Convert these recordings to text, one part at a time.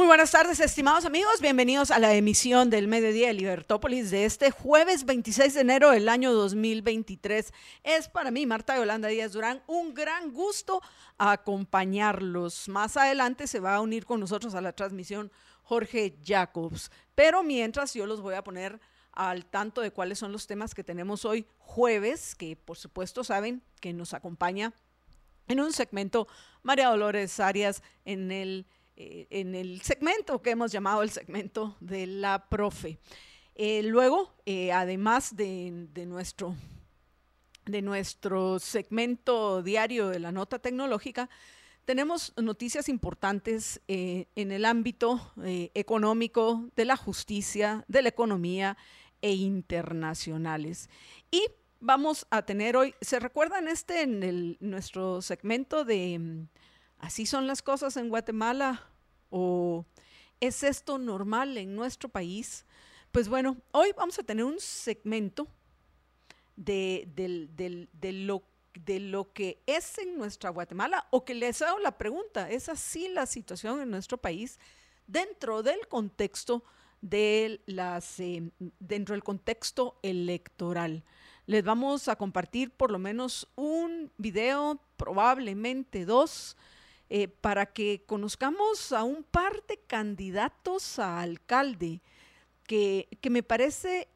Muy buenas tardes, estimados amigos. Bienvenidos a la emisión del mediodía de Libertópolis de este jueves 26 de enero del año 2023. Es para mí, Marta Yolanda Díaz Durán, un gran gusto acompañarlos. Más adelante se va a unir con nosotros a la transmisión Jorge Jacobs. Pero mientras yo los voy a poner al tanto de cuáles son los temas que tenemos hoy jueves, que por supuesto saben que nos acompaña en un segmento María Dolores Arias en el eh, en el segmento que hemos llamado el segmento de la profe. Eh, luego, eh, además de, nuestro, de nuestro segmento diario de la nota tecnológica, tenemos noticias importantes en el ámbito económico, de la justicia, de la economía e internacionales. Y vamos a tener hoy, ¿se recuerdan este en el, nuestro segmento de mm, Así son las cosas en Guatemala? ¿O es esto normal en nuestro país? Pues bueno, hoy vamos a tener un segmento de, lo, de lo que es en nuestra Guatemala o que les hago la pregunta, ¿es así la situación en nuestro país dentro del contexto de las, eh, dentro del contexto electoral? Les vamos a compartir por lo menos un video, probablemente dos, eh, para que conozcamos a un par de candidatos a alcalde que, me parece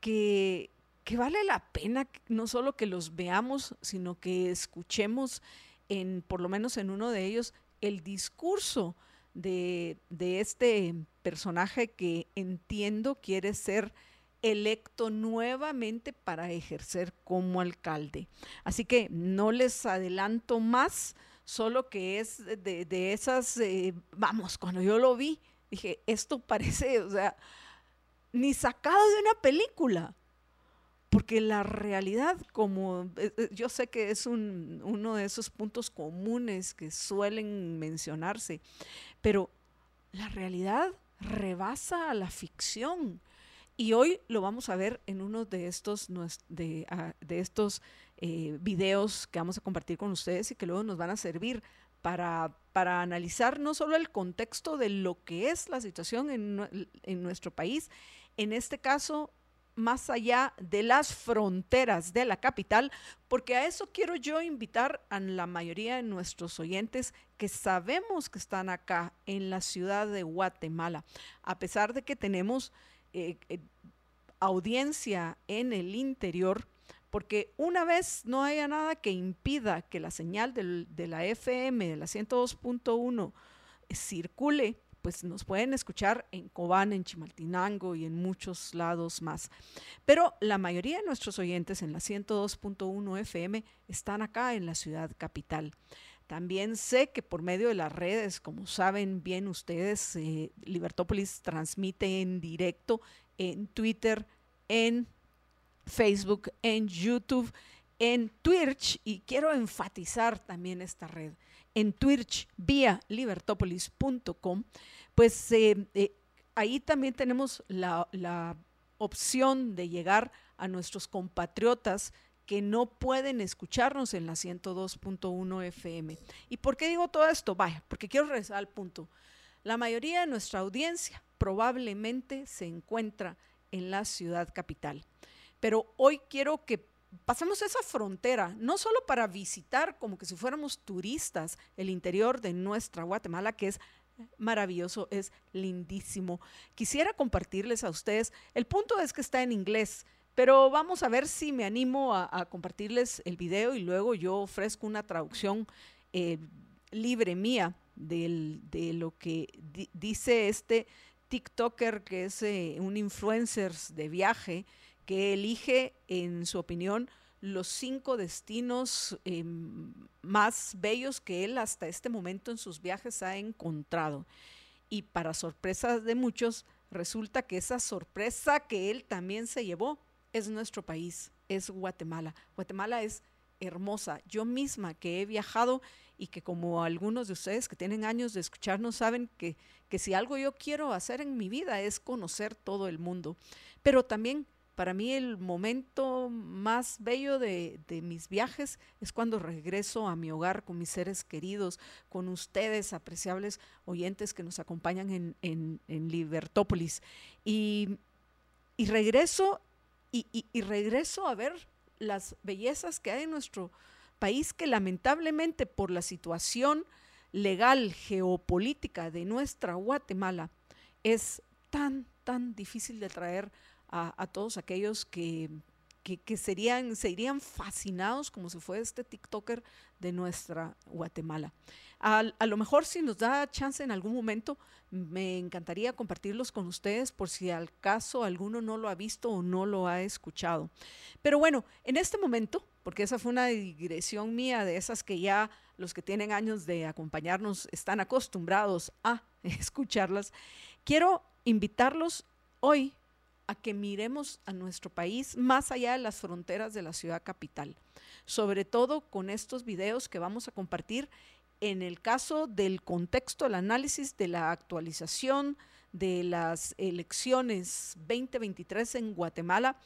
que, vale la pena no solo que los veamos, sino que escuchemos en, por lo menos en uno de ellos, el discurso de, de este personaje que entiendo quiere ser electo nuevamente para ejercer como alcalde. Así que no les adelanto más, solo que es de, esas, eh, vamos, cuando yo lo vi, dije, esto parece, o sea, ni sacado de una película. Porque la realidad, como eh, eh, yo sé que es un, uno de esos puntos comunes que suelen mencionarse, pero la realidad rebasa a la ficción. Y hoy lo vamos a ver en uno de estos, de, ah, de estos eh, videos que vamos a compartir con ustedes y que luego nos van a servir para, para analizar no solo el contexto de lo que es la situación en, en nuestro país, en este caso más allá de las fronteras de la capital, porque a eso quiero yo invitar a la mayoría de nuestros oyentes que sabemos que están acá en la ciudad de Guatemala, a pesar de que tenemos eh, eh, audiencia en el interior, porque una vez no haya nada que impida que la señal de la FM, de la 102.1, circule, pues nos pueden escuchar en Cobán, en Chimaltenango y en muchos lados más. Pero la mayoría de nuestros oyentes en la 102.1 FM están acá en la ciudad capital. También sé que por medio de las redes, como saben bien ustedes, eh, Libertópolis transmite en directo en Twitter, en Facebook, en YouTube, en Twitch, y quiero enfatizar también esta red, en Twitch vía libertopolis.com, pues eh, eh, ahí también tenemos la, la opción de llegar a nuestros compatriotas que no pueden escucharnos en la 102.1 FM. ¿Y por qué digo todo esto? Vaya, porque quiero regresar al punto. La mayoría de nuestra audiencia probablemente se encuentra en la ciudad capital. Pero hoy quiero que pasemos esa frontera, no solo para visitar como que si fuéramos turistas el interior de nuestra Guatemala, que es maravilloso, es lindísimo. Quisiera compartirles a ustedes, el punto es que está en inglés, pero vamos a ver si me animo a, compartirles el video y luego yo ofrezco una traducción eh, libre mía de lo que dice este TikToker que es eh, un influencer de viaje que elige, en su opinión, los cinco destinos eh, más bellos que él hasta este momento en sus viajes ha encontrado. Y para sorpresa de muchos, resulta que esa sorpresa que él también se llevó es nuestro país, es Guatemala. Guatemala es hermosa. Yo misma que he viajado y que como algunos de ustedes que tienen años de escucharnos saben que, que si algo yo quiero hacer en mi vida es conocer todo el mundo. Pero también para mí el momento más bello de, mis viajes es cuando regreso a mi hogar con mis seres queridos, con ustedes, apreciables oyentes que nos acompañan en, Libertópolis. Y, regreso y, regreso a ver las bellezas que hay en nuestro país que lamentablemente por la situación legal, geopolítica de nuestra Guatemala es tan, tan difícil de traer a, todos aquellos que, que, serían, se irían fascinados como si fuera este TikToker de nuestra Guatemala. A, a, lo mejor si nos da chance en algún momento, me encantaría compartirlos con ustedes por si al caso alguno no lo ha visto o no lo ha escuchado. Pero bueno, en este momento, porque esa fue una digresión mía de esas que ya los que tienen años de acompañarnos están acostumbrados a escucharlas, quiero invitarlos hoy a que miremos a nuestro país más allá de las fronteras de la ciudad capital, sobre todo con estos videos que vamos a compartir en el caso del contexto, el análisis de la actualización de las elecciones 2023 en Guatemala,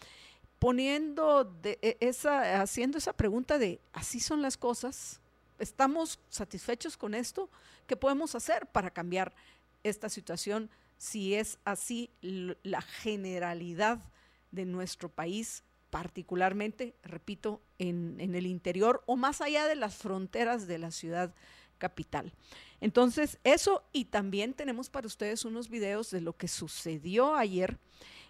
poniendo e, esa, haciendo esa pregunta de, ¿así son las cosas? ¿Estamos satisfechos con esto? ¿Qué podemos hacer para cambiar esta situación si es así la generalidad de nuestro país, particularmente, repito, en, el interior o más allá de las fronteras de la ciudad capital. Entonces, eso y también tenemos para ustedes unos videos de lo que sucedió ayer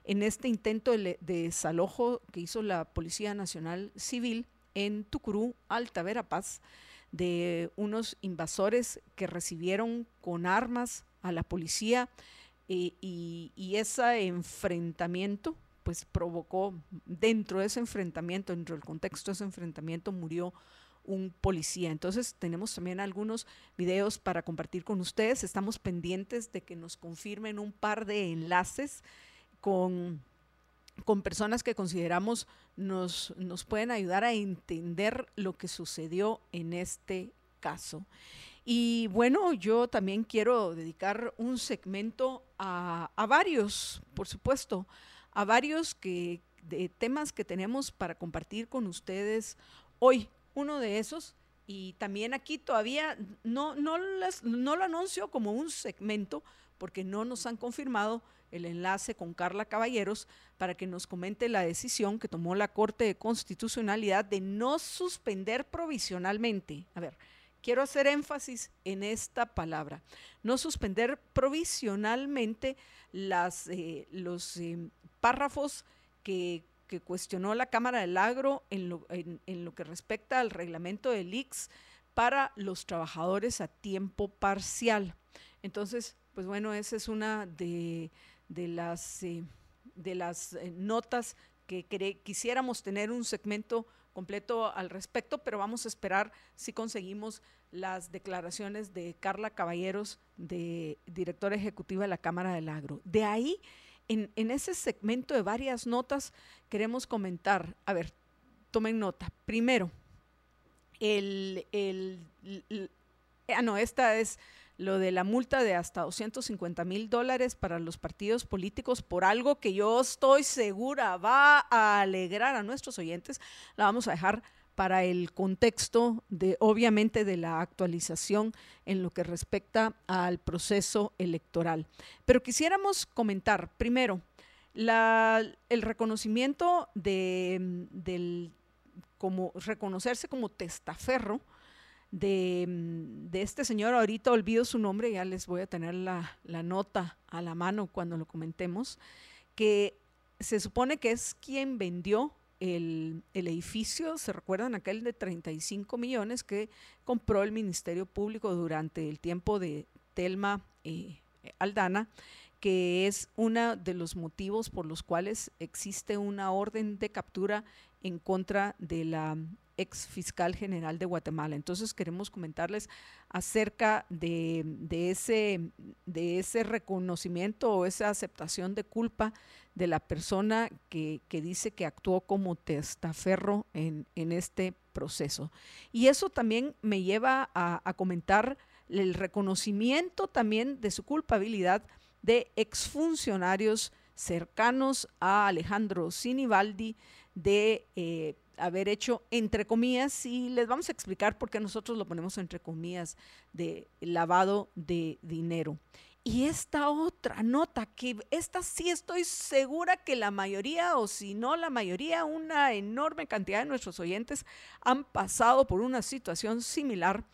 en este intento de, desalojo que hizo la Policía Nacional Civil en Tucurú, Alta Verapaz, de unos invasores que recibieron con armas a la policía y, ese enfrentamiento pues provocó, dentro de ese enfrentamiento, dentro del contexto de ese enfrentamiento, murió un policía. Entonces tenemos también algunos videos para compartir con ustedes. Estamos pendientes de que nos confirmen un par de enlaces con, con personas que consideramos nos, nos pueden ayudar a entender lo que sucedió en este caso. Y bueno, yo también quiero dedicar un segmento a, varios, por supuesto, a varios que, de temas que tenemos para compartir con ustedes hoy. Uno de esos, y también aquí todavía no, no, no lo anuncio como un segmento, porque no nos han confirmado el enlace con Carla Caballeros para que nos comente la decisión que tomó la Corte de Constitucionalidad de no suspender provisionalmente. A ver, quiero hacer énfasis en esta palabra, no suspender provisionalmente eh, los eh, párrafos que, cuestionó la Cámara del Agro en lo, que respecta al reglamento del IX para los trabajadores a tiempo parcial. Entonces, pues bueno, esa es una de, las, eh, de las notas que quisiéramos tener un segmento completo al respecto, pero vamos a esperar si conseguimos las declaraciones de Carla Caballeros, de directora ejecutiva de la Cámara del Agro. De ahí, en, ese segmento de varias notas, queremos comentar, a ver, tomen nota. Primero, el, el, ah, no, esta es lo de la multa de hasta 250 mil dólares para los partidos políticos por algo que yo estoy segura va a alegrar a nuestros oyentes, la vamos a dejar para el contexto de, obviamente, de la actualización en lo que respecta al proceso electoral. Pero quisiéramos comentar, primero, el reconocimiento de, del, como reconocerse como testaferro de, este señor, ahorita olvido su nombre, ya les voy a tener la, nota a la mano cuando lo comentemos, que se supone que es quien vendió el, edificio, se recuerdan aquel de 35 millones que compró el Ministerio Público durante el tiempo de Telma eh, Aldana, que es uno de los motivos por los cuales existe una orden de captura en contra de la ex fiscal general de Guatemala. Entonces queremos comentarles acerca de, ese, de ese reconocimiento o esa aceptación de culpa de la persona que, dice que actuó como testaferro en, en, este proceso. Y eso también me lleva a, a comentar el reconocimiento también de su culpabilidad de exfuncionarios cercanos a Alejandro Sinibaldi de eh, haber hecho, entre comillas, y les vamos a explicar por qué nosotros lo ponemos entre comillas, de lavado de dinero. Y esta otra nota, que esta sí estoy segura que la mayoría, o si no la mayoría, una enorme cantidad de nuestros oyentes han pasado por una situación similar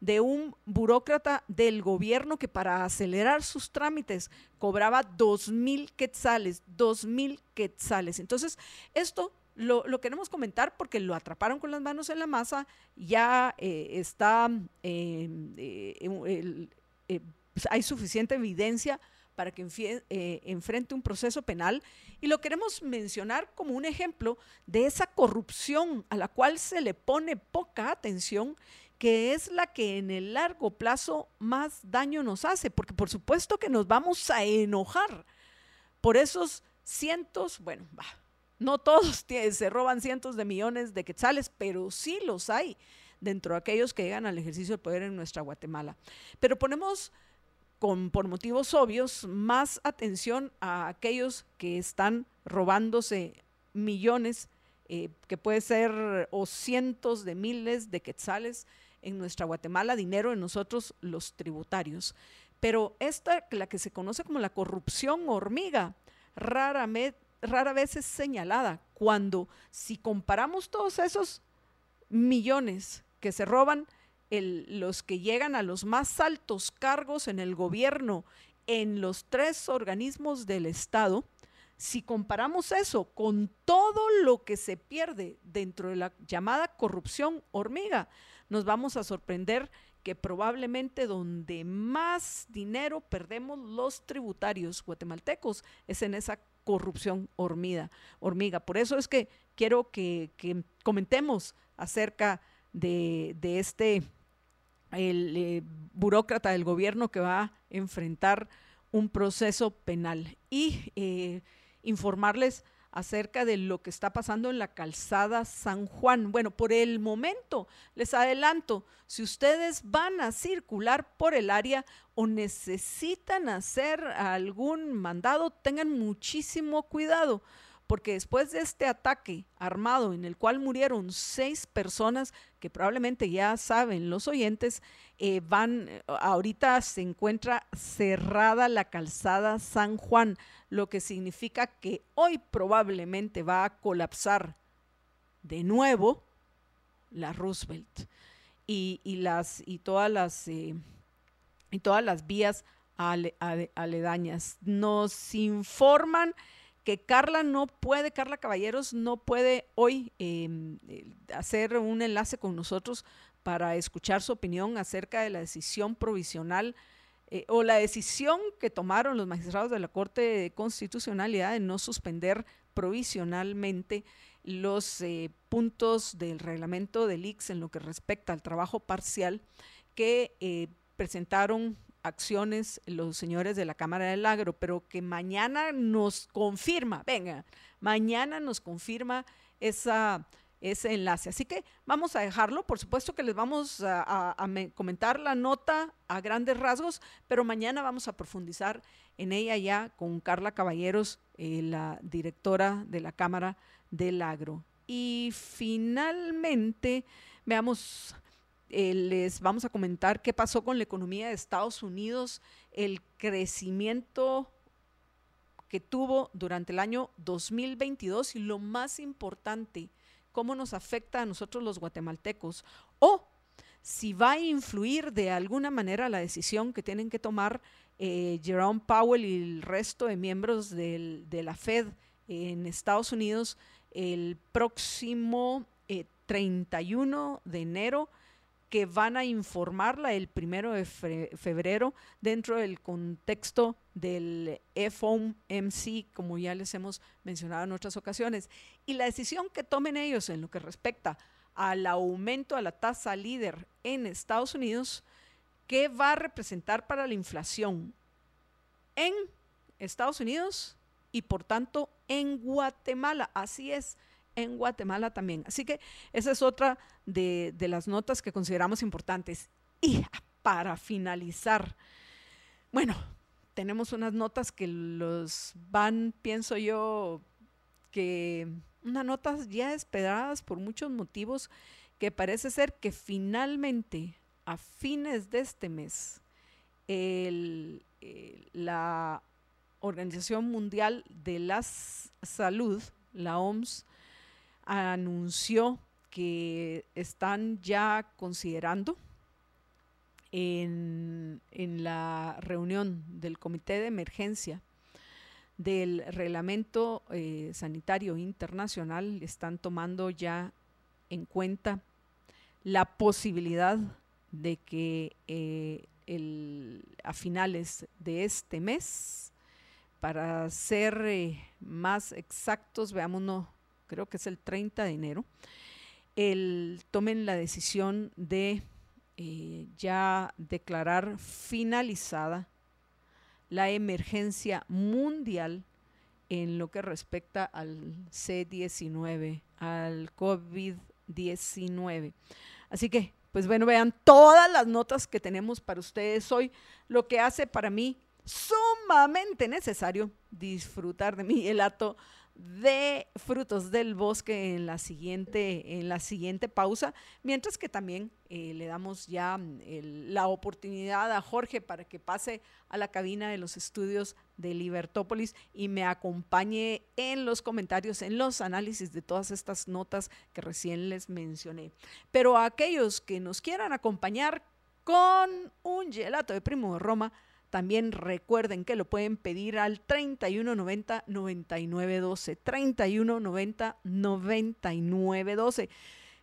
de un burócrata del gobierno que para acelerar sus trámites cobraba dos mil quetzales, dos mil quetzales. Entonces, esto lo, queremos comentar porque lo atraparon con las manos en la masa, ya eh, está, em, eh, eh, pues, hay suficiente evidencia para que enfrente un proceso penal y lo queremos mencionar como un ejemplo de esa corrupción a la cual se le pone poca atención que es la que en el largo plazo más daño nos hace, porque por supuesto que nos vamos a enojar por esos cientos, bueno, no todos se roban cientos de millones de quetzales, pero sí los hay dentro de aquellos que llegan al ejercicio del poder en nuestra Guatemala. Pero ponemos con, por motivos obvios más atención a aquellos que están robándose millones, eh, que puede ser o cientos de miles de quetzales en nuestra Guatemala dinero en nosotros los tributarios. Pero esta, la que se conoce como la corrupción hormiga, rara, rara vez es señalada cuando si comparamos todos esos millones que se roban, los que llegan a los más altos cargos en el gobierno en los tres organismos del Estado, si comparamos eso con todo lo que se pierde dentro de la llamada corrupción hormiga, nos vamos a sorprender que probablemente donde más dinero perdemos los tributarios guatemaltecos es en esa corrupción hormiga. hormiga. Por eso es que quiero que, comentemos acerca de, este el eh, burócrata del gobierno que va a enfrentar un proceso penal y eh, informarles acerca de lo que está pasando en la calzada San Juan. Bueno, por el momento, les adelanto, si ustedes van a circular por el área o necesitan hacer algún mandado, tengan muchísimo cuidado porque después de este ataque armado en el cual murieron seis personas, que probablemente ya saben los oyentes, eh, van, ahorita se encuentra cerrada la calzada San Juan, lo que significa que hoy probablemente va a colapsar de nuevo la Roosevelt y, las, y, todas, las, eh, y todas las vías aledañas. Nos informan que Carla no puede, Carla Caballeros no puede hoy em, eh, hacer un enlace con nosotros para escuchar su opinión acerca de la decisión provisional eh, o la decisión que tomaron los magistrados de la Corte de Constitucionalidad de no suspender provisionalmente los eh, puntos del reglamento del IX en lo que respecta al trabajo parcial que presentaron acciones los señores de la Cámara del Agro, pero que mañana nos confirma, venga, mañana nos confirma esa, ese enlace. Así que vamos a dejarlo, por supuesto que les vamos a, comentar la nota a grandes rasgos, pero mañana vamos a profundizar en ella ya con Carla Caballeros, eh, la directora de la Cámara del Agro. Y finalmente, veamos eh, les vamos a comentar qué pasó con la economía de Estados Unidos, el crecimiento que tuvo durante el año 2022 y lo más importante, cómo nos afecta a nosotros los guatemaltecos o si va a influir de alguna manera la decisión que tienen que tomar eh, Jerome Powell y el resto de miembros de la Fed en Estados Unidos el próximo 31 eh, de enero que van a informarla el primero de febrero dentro del contexto del FOMC, como ya les hemos mencionado en otras ocasiones. Y la decisión que tomen ellos en lo que respecta al aumento de la tasa líder en Estados Unidos, ¿qué va a representar para la inflación en Estados Unidos y por tanto en Guatemala? Así es, en Guatemala también. Así que esa es otra de, de las notas que consideramos importantes. Y para finalizar, bueno, tenemos unas notas que los van, pienso yo, que unas notas ya esperadas por muchos motivos que parece ser que finalmente a fines de este mes la Organización Mundial de la Salud, la OMS, anunció que están ya considerando en, la reunión del Comité de Emergencia del Reglamento eh, Sanitario Internacional, están tomando ya en cuenta la posibilidad de que eh, a finales de este mes, para ser eh, más exactos, veámonos, creo que es el 30 de enero, el, tomen la decisión de eh, ya declarar finalizada la emergencia mundial en lo que respecta al C-19, al COVID-19. Así que, pues bueno, vean todas las notas que tenemos para ustedes hoy, lo que hace para mí sumamente necesario disfrutar de mi helato de frutos del bosque en la siguiente, en la siguiente pausa, mientras que también eh, le damos ya mm, la oportunidad a Jorge para que pase a la cabina de los estudios de Libertópolis y me acompañe en los comentarios, en los análisis de todas estas notas que recién les mencioné. Pero a aquellos que nos quieran acompañar con un gelato de Primo de Roma, también recuerden que lo pueden pedir al 3190 9912. 3190 9912.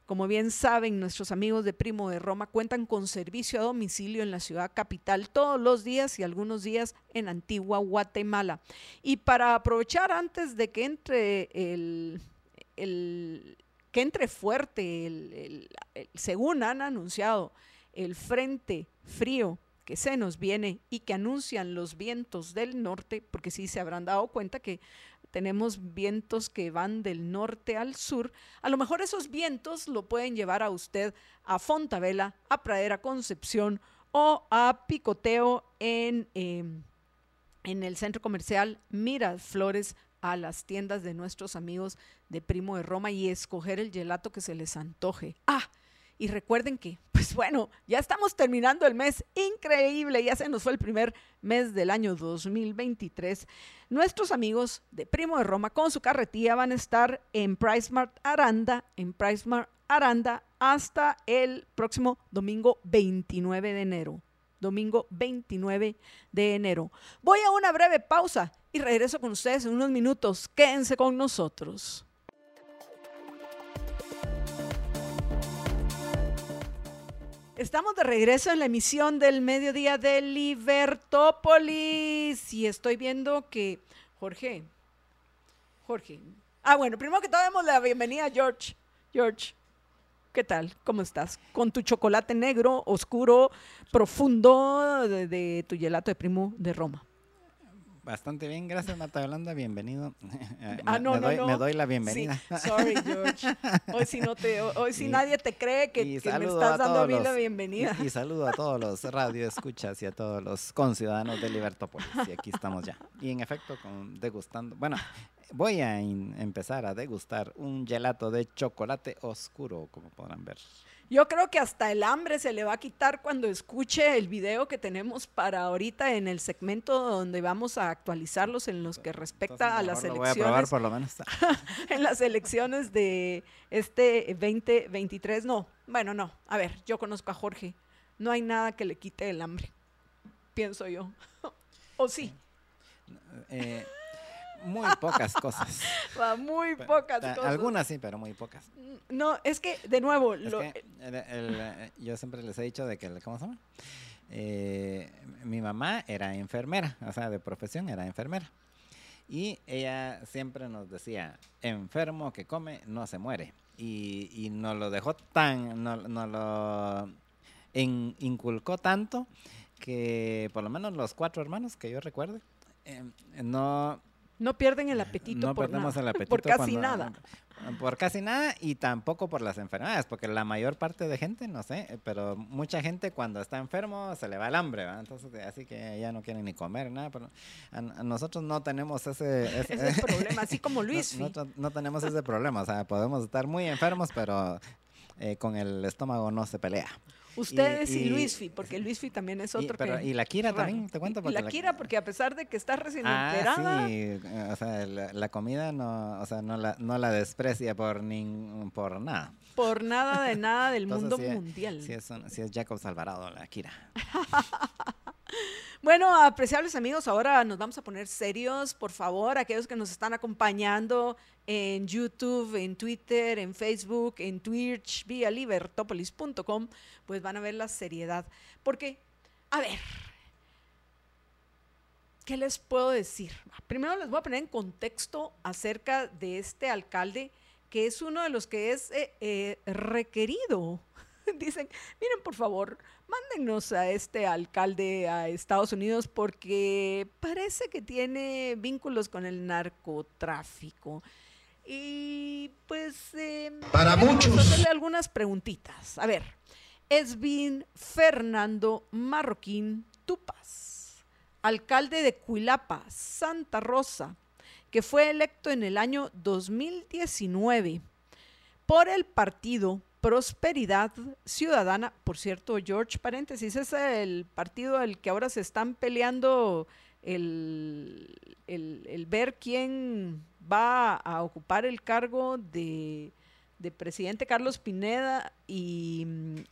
Como bien saben, nuestros amigos de Primo de Roma cuentan con servicio a domicilio en la ciudad capital todos los días y algunos días en Antigua Guatemala. Y para aprovechar antes de que entre el, que entre fuerte, según han anunciado, el frente frío que se nos viene y que anuncian los vientos del norte, porque sí se habrán dado cuenta que tenemos vientos que van del norte al sur, a lo mejor esos vientos lo pueden llevar a usted a Fontavela, a Pradera Concepción o a Picoteo en, em, en el centro comercial Flores a las tiendas de nuestros amigos de Primo de Roma y escoger el gelato que se les antoje. Ah, y recuerden que, pues bueno, ya estamos terminando el mes increíble, ya se nos fue el primer mes del año 2023. Nuestros amigos de Primo de Roma con su carretilla van a estar en PriceMart Aranda, en PriceMart Aranda hasta el próximo domingo 29 de enero. Domingo 29 de enero. Voy a una breve pausa y regreso con ustedes en unos minutos. Quédense con nosotros. Estamos de regreso en la emisión del mediodía de Libertópolis y estoy viendo que Jorge, Jorge, ah bueno, primero que todo demos la bienvenida a George. George, ¿qué tal? ¿Cómo estás? Con tu chocolate negro, oscuro, profundo de, tu gelato de primo de Roma. Bastante bien, gracias Marta Yolanda, bienvenido. ah, no, me, no, doy, no. me doy la bienvenida. Sí, sorry, George. Hoy no te, hoy sí nadie te cree que, que me estás dando a mí la bienvenida. Y, saludo a todos los radioescuchas y a todos los conciudadanos de Libertópolis. Y aquí estamos ya. Y en efecto, con, degustando. Bueno, voy a empezar a degustar un gelato de chocolate oscuro, como podrán ver. Yo creo que hasta el hambre se le va a quitar cuando escuche el video que tenemos para ahorita en el segmento donde vamos a actualizarlos en los que respecta a las elecciones. Voy a probar por lo menos. en las elecciones de este 2023. No, bueno, no. A ver, yo conozco a Jorge. No hay nada que le quite el hambre, pienso yo. ¿O sí? Eh, muy pocas cosas. muy pocas cosas. Algunas sí, pero muy pocas. No, es que, de nuevo, eh, yo siempre les he dicho de que, ¿cómo se llama? Eh, mi mamá era enfermera, o sea, de profesión era enfermera. Y ella siempre nos decía, enfermo que come no se muere. y, y nos lo dejó tan, no, no lo en- inculcó tanto que por lo menos los cuatro hermanos que yo recuerde, eh, no, No pierden el apetito no por perdemos nada, el apetito. por casi cuando- nada. Por casi nada y tampoco por las enfermedades, porque la mayor parte de gente, no sé, pero mucha gente cuando está enfermo se le va el hambre, ¿va? Entonces, así que ya no quieren ni comer, nada. Pero a, a nosotros no tenemos ese, ese, Ese es el problema, así como no- Luis. nosotros no tenemos ese problema, o sea, podemos estar muy enfermos, pero eh, con el estómago no se pelea. Ustedes y, y- Luisfi, porque Luisfi también es Y, otro pero- que... y la Kira raro. también, te cuento. Y porque la Kira, porque a pesar de que está recién enterada, Ah, sí, eh, o sea, la, la comida no, o sea, no la, no la desprecia por nin, por nada. Por nada de nada del Entonces, mundo es- mundial. Sí es, un- sí es Jacob Alvarado, la Kira. Bueno, apreciables amigos, ahora nos vamos a poner serios. Por favor, aquellos que nos están acompañando en YouTube, en Twitter, en Facebook, en Twitch, vía libertopolis.com, pues van a ver la seriedad. Porque, a ver, ¿qué les puedo decir? Primero les voy a poner en contexto acerca de este alcalde, que es uno de los que es eh, eh, requerido. Dicen, miren, por favor, mándennos a este alcalde a Estados Unidos porque parece que tiene vínculos con el narcotráfico. Y pues... eh, Para muchos. hacerle algunas preguntitas. A ver, Esvin Fernando Marroquín Tupas, alcalde de Cuilapa, Santa Rosa, que fue electo en el año 2019 por el partido Prosperidad Ciudadana. Por cierto, George, paréntesis, es el partido al que ahora se están peleando el, el- el ver quién va a ocupar el cargo de, de presidente Carlos Pineda y,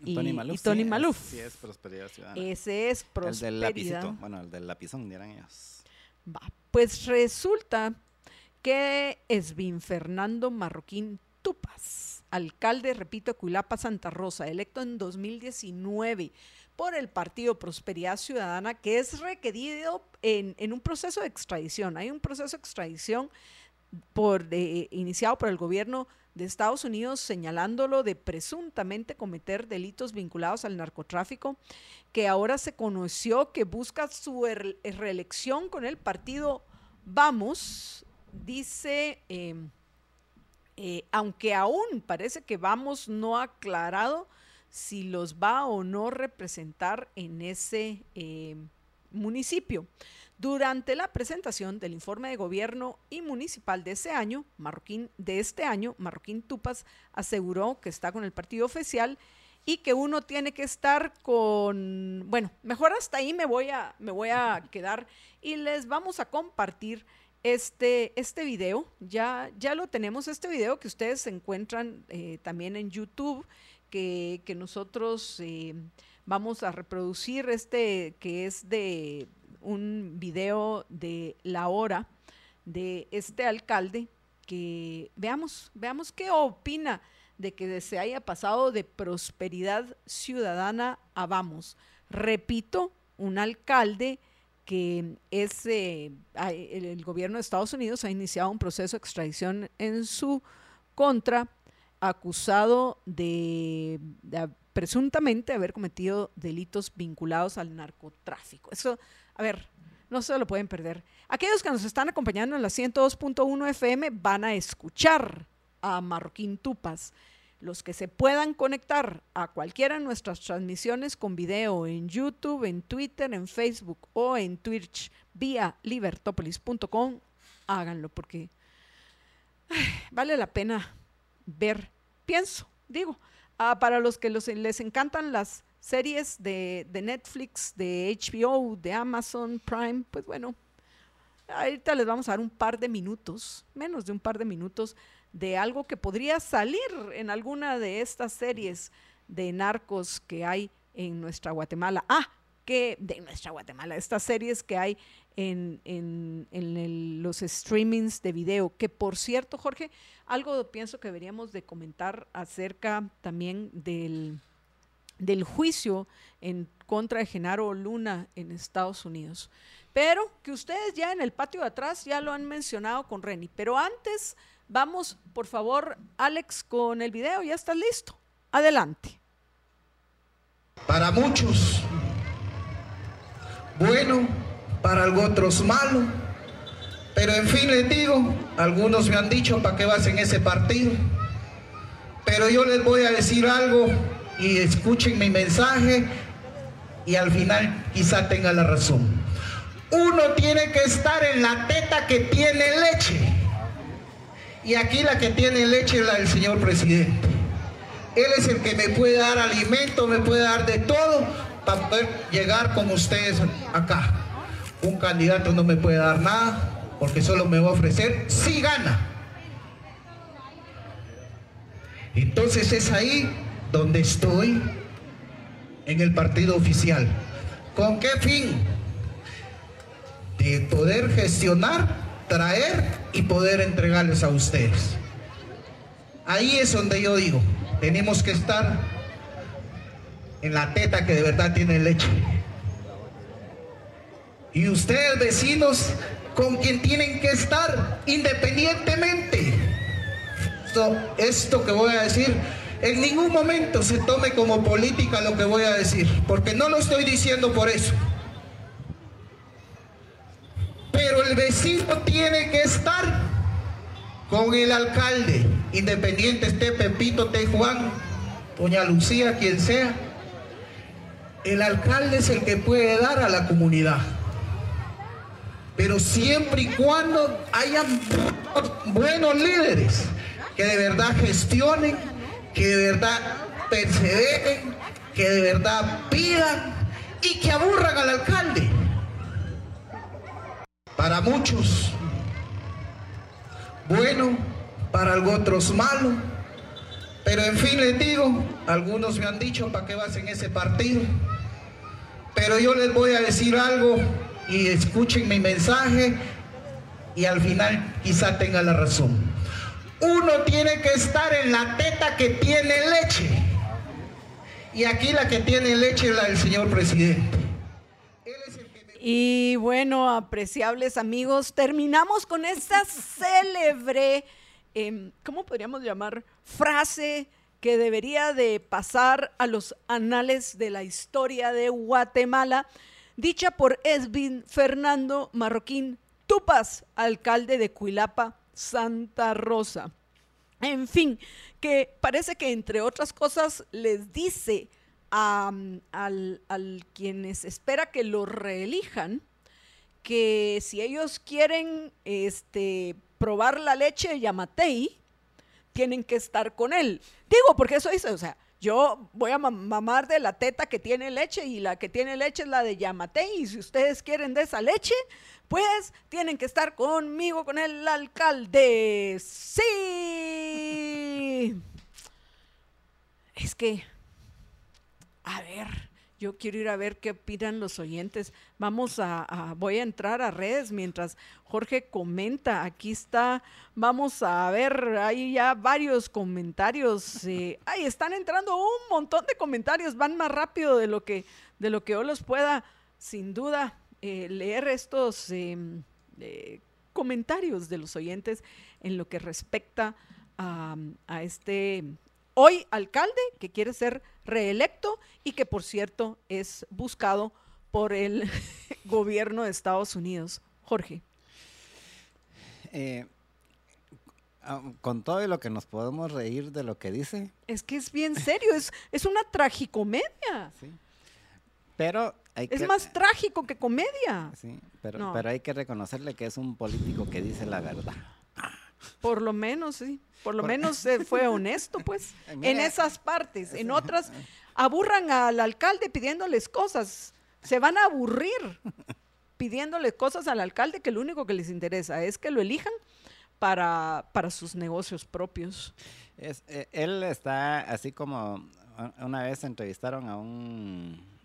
y- Tony y Maluf. Tony sí, es- Maluf. Sí, es Prosperidad Ciudadana. Ese es el del Prosperidad. lapicito. Bueno, el del lapizón, dirán ellos. Va, Pues resulta que Esvin Fernando Marroquín Tupas, alcalde, repito, de Cuilapa, Santa Rosa, electo en 2019 por el Partido Prosperidad Ciudadana, que es requerido en, un proceso de extradición. Hay un proceso de extradición por, iniciado por el gobierno de Estados Unidos señalándolo de presuntamente cometer delitos vinculados al narcotráfico, que ahora se conoció que busca su er- reelección con el partido Vamos, dice, eh, eh, aunque aún parece que Vamos no aclarado si los va o no representar en ese eh, municipio. Durante la presentación del informe de gobierno y municipal de ese año, Marroquín, de este año, Marroquín Tupas aseguró que está con el partido oficial y que uno tiene que estar con, bueno, mejor hasta ahí me voy a, me voy a quedar y les vamos a compartir este, este video. Ya, ya lo tenemos, este video que ustedes encuentran eh, también en YouTube, que, que nosotros eh, vamos a reproducir este que es de un video de la hora de este alcalde que veamos, veamos qué opina de que se haya pasado de prosperidad ciudadana a vamos. Repito, un alcalde que es a- el, el gobierno de Estados Unidos ha iniciado un proceso de extradición en su contra, acusado de, de presuntamente haber cometido delitos vinculados al narcotráfico. Eso, a ver, no se lo pueden perder. Aquellos que nos están acompañando en la 102.1 FM van a escuchar a Marroquín Tupas. Los que se puedan conectar a cualquiera de nuestras transmisiones con video en YouTube, en Twitter, en Facebook o en Twitch vía libertopolis.com, háganlo porque vale la pena ver, pienso, digo, ah, para los que les encantan las series de, de Netflix, de HBO, de Amazon Prime, pues bueno, ahorita les vamos a dar un par de minutos, menos de un par de minutos, de algo que podría salir en alguna de estas series de narcos que hay en nuestra Guatemala. Ah, que de nuestra Guatemala, estas series que hay en, en- en los streamings de video, que por cierto, Jorge, algo pienso que deberíamos de comentar acerca también del, del juicio en contra de Genaro Luna en Estados Unidos. Pero que ustedes ya en el patio de atrás ya lo han mencionado con Reni. Pero antes Vamos, por favor, Alex, con el video. Ya estás listo. Adelante. Para muchos, bueno, para otros malo. Pero en fin les digo, algunos me han dicho, ¿para qué vas en ese partido? Pero yo les voy a decir algo y escuchen mi mensaje y al final quizá tenga la razón. Uno tiene que estar en la teta que tiene leche. Y aquí la que tiene leche es la del señor presidente. Él es el que me puede dar alimento, me puede dar de todo para poder llegar con ustedes acá. Un candidato no me puede dar nada porque solo me va a ofrecer si gana. Entonces es ahí donde estoy en el partido oficial. ¿Con qué fin? De poder gestionar, traer y poder entregarles a ustedes. Ahí es donde yo digo, tenemos que estar en la teta que de verdad tiene leche. Y ustedes vecinos con quien tienen que estar independientemente. esto que voy a decir en ningún momento se tome como política lo que voy a decir, porque no lo estoy diciendo por eso. Pero el vecino tiene que estar con el alcalde, independiente esté Pepito, esté Juan, doña Lucía, quien sea. El alcalde es el que puede dar a la comunidad. Pero siempre y cuando hayan buenos líderes que de verdad gestionen que de verdad perseveren, que de verdad pidan y que aburran al alcalde. Para muchos, bueno, para otros malo. Pero en fin les digo, algunos me han dicho, ¿para qué vas en ese partido? Pero yo les voy a decir algo y escuchen mi mensaje y al final quizá tenga la razón. Uno tiene que estar en la teta que tiene leche. Y aquí la que tiene leche es la del señor presidente. Y bueno, apreciables amigos, terminamos con esta célebre, em, ¿cómo podríamos llamar? Frase que debería de pasar a los anales de la historia de Guatemala, dicha por Esvin Fernando Marroquín Tupas, alcalde de Cuilapa, Santa Rosa. En fin, que parece que entre otras cosas les dice a, al, quienes espera que lo reelijan que si ellos quieren este, probar la leche de Yamatei, tienen que estar con él. Digo, porque eso dice, o sea, yo voy a mamar de la teta que tiene leche y la que tiene leche es la de Yamatei. Y si ustedes quieren de esa leche, pues tienen que estar conmigo, con el alcalde. Sí. Es que, a ver, yo quiero ir a ver qué opinan los oyentes. Vamos a, voy a entrar a redes mientras Jorge comenta. Aquí está, vamos a ver, hay ya varios comentarios. Eh, ay, están entrando un montón de comentarios, van más rápido de lo que, de lo que yo los pueda, sin duda, eh, leer estos em, eh, comentarios de los oyentes en lo que respecta a, a este hoy alcalde que quiere ser reelecto y que por cierto es buscado por el gobierno de Estados Unidos. Jorge. Eh, ah, con todo lo que nos podemos reír de lo que dice. Es que es bien serio, es, es una tragicomedia. Sí. Pero es más trágico que comedia. Sí, pero, pero hay que reconocerle que es un político que dice la verdad. Por lo menos, sí. Por lo menos eh, fue honesto, pues, en esas partes. En otras, aburran al alcalde pidiéndoles cosas. Se van a aburrir pidiéndole cosas al alcalde que lo único que les interesa es que lo elijan para, para sus negocios propios. Es, eh, él está así como una vez entrevistaron a un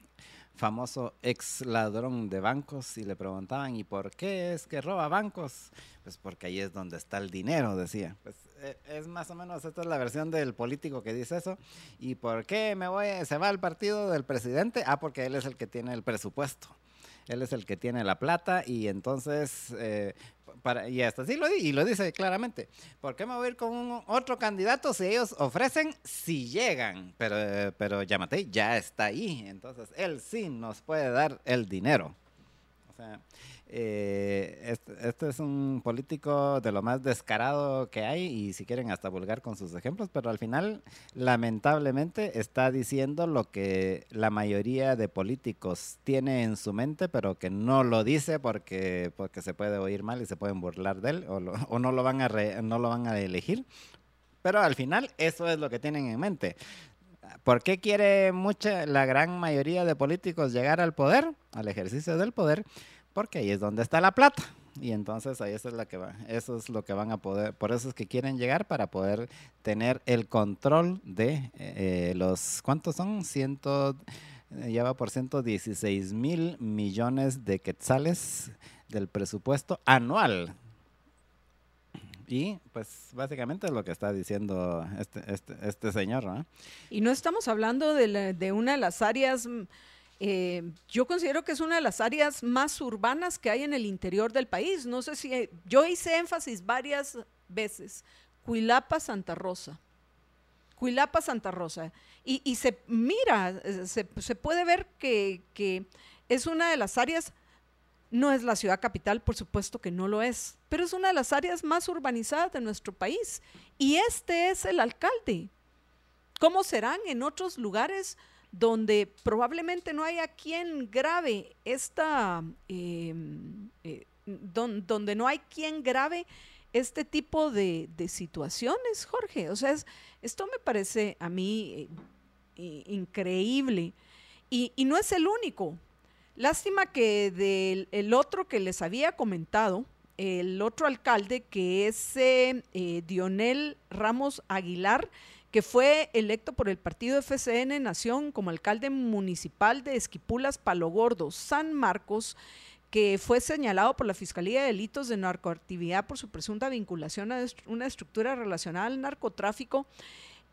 famoso ex ladrón de bancos y le preguntaban, ¿y por qué es que roba bancos? Pues porque ahí es donde está el dinero, decía. Pues eh, es más o menos, esta es la versión del político que dice eso. ¿Y por qué me voy, se va al partido del presidente? Ah, porque él es el que tiene el presupuesto. Él es el que tiene la plata y entonces, eh, para, y hasta así lo, y lo dice claramente, ¿por qué me voy a ir con un, otro candidato si ellos ofrecen, si llegan? Pero, eh, pero ya está ahí, entonces él sí nos puede dar el dinero. O sea, eh, este, este, es un político de lo más descarado que hay y si quieren hasta vulgar con sus ejemplos, pero al final lamentablemente está diciendo lo que la mayoría de políticos tiene en su mente, pero que no lo dice porque, porque se puede oír mal y se pueden burlar de él o, o no, lo van a no lo van a elegir. Pero al final eso es lo que tienen en mente. ¿Por qué quiere mucha, la gran mayoría de políticos llegar al poder, al ejercicio del poder? Porque ahí es donde está la plata. Y entonces ahí es, la que va, eso es lo que van a poder, por eso es que quieren llegar para poder tener el control de eh, los, ¿cuántos son? Ciento, eh, ya va por 116 mil millones de quetzales del presupuesto anual. Y pues básicamente es lo que está diciendo este, este, este señor. ¿no? Y no estamos hablando de, de una de las áreas eh, yo considero que es una de las áreas más urbanas que hay en el interior del país. No sé si yo hice énfasis varias veces. Cuilapa, Santa Rosa. Cuilapa, Santa Rosa. Y, se mira, se, puede ver que, que es una de las áreas, no es la ciudad capital, por supuesto que no lo es, pero es una de las áreas más urbanizadas de nuestro país. Y este es el alcalde. ¿Cómo serán en otros lugares? Donde probablemente no haya quien grabe esta, em, eh, donde no hay quien grabe este tipo de, situaciones, Jorge. O sea, esto me parece a mí eh, increíble. Y, no es el único. Lástima que del el otro que les había comentado, el otro alcalde que es eh, Dionel Ramos Aguilar, que fue electo por el partido FCN Nación como alcalde municipal de Esquipulas, Palo Gordo, San Marcos, que fue señalado por la Fiscalía de Delitos de Narcoactividad por su presunta vinculación a una estructura relacionada al narcotráfico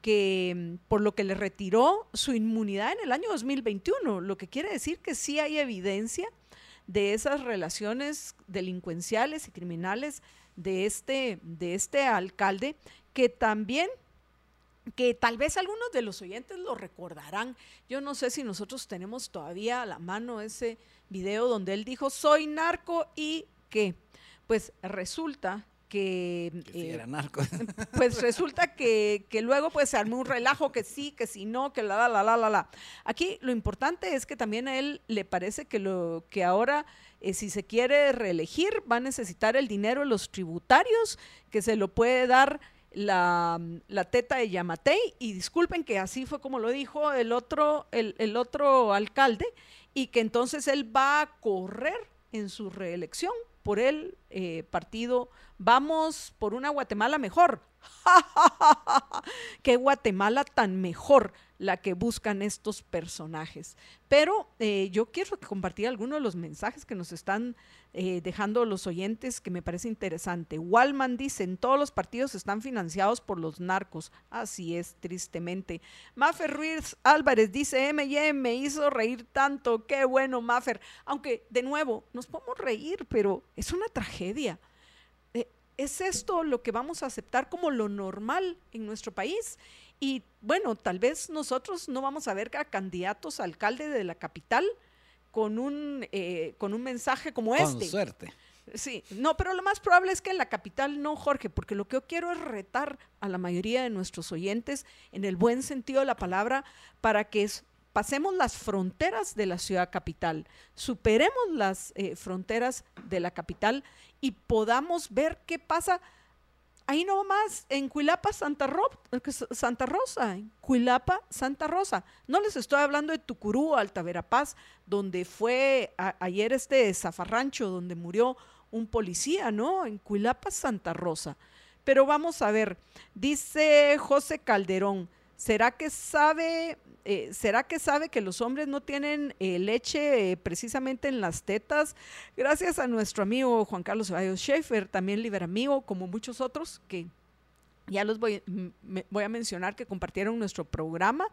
que por lo que le retiró su inmunidad en el año 2021, lo que quiere decir que sí hay evidencia de esas relaciones delincuenciales y criminales de este, de este alcalde, que también que tal vez algunos de los oyentes lo recordarán. Yo no sé si nosotros tenemos todavía a la mano ese video donde él dijo, soy narco y que, pues resulta que... Eh, era narco. Pues resulta que, que, luego pues se armó un relajo que sí, que si no, que la, la, la, la, la, la. Aquí lo importante es que también a él le parece que, lo, que ahora... Eh, si se quiere reelegir, va a necesitar el dinero de los tributarios, que se lo puede dar la, teta de Yamatei, y disculpen que así fue como lo dijo el otro, el, otro alcalde, y que entonces él va a correr en su reelección por el eh, partido Vamos por una Guatemala mejor. ¡Qué Guatemala tan mejor! La que buscan estos personajes. Pero eh, yo quiero compartir algunos de los mensajes que nos están eh, dejando los oyentes que me parece interesante. Walman dice, en todos los partidos están financiados por los narcos. Así es, tristemente. Mafer Ruiz Álvarez dice, M&M me hizo reír tanto. Qué bueno, Mafer. Aunque, de nuevo, nos podemos reír, pero es una tragedia. Eh, ¿Es esto lo que vamos a aceptar como lo normal en nuestro país? Y bueno, tal vez nosotros no vamos a ver a candidatos a alcalde de la capital con un, eh, con un mensaje como con este. suerte. Sí, no, pero lo más probable es que en la capital no, Jorge, porque lo que yo quiero es retar a la mayoría de nuestros oyentes en el buen sentido de la palabra para que pasemos las fronteras de la ciudad capital, superemos las eh, fronteras de la capital y podamos ver qué pasa ahí nomás, en Cuilapa, Santa, Rosa, en Cuilapa, Santa Rosa. No les estoy hablando de Tucurú, Alta Verapaz, donde fue ayer este zafarrancho, donde murió un policía, ¿no? En Cuilapa, Santa Rosa. Pero vamos a ver, dice José Calderón, ¿será que sabe eh, ¿será que sabe que los hombres no tienen eh, leche eh, precisamente en las tetas? Gracias a nuestro amigo Juan Carlos Ceballos Schaefer, también amigo, como muchos otros que ya los voy, voy a mencionar que compartieron nuestro programa.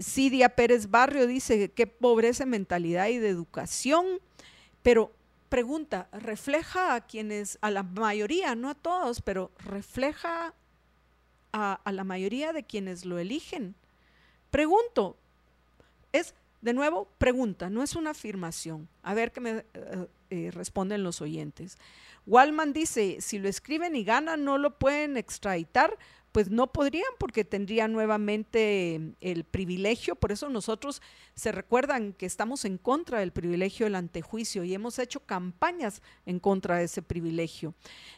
Cidia Pérez Barrio dice, qué pobreza en mentalidad y de educación. Pero pregunta, ¿refleja a quienes, a la mayoría, no a todos, pero refleja a la mayoría de quienes lo eligen? Pregunto, es de nuevo, pregunta, no es una afirmación. A ver qué me eh, eh, responden los oyentes. Wallman dice, si lo escriben y ganan, no lo pueden extraditar pues no podrían porque tendrían nuevamente el privilegio. Por eso nosotros se recuerdan que estamos en contra del privilegio del antejuicio y hemos hecho campañas en contra de ese privilegio.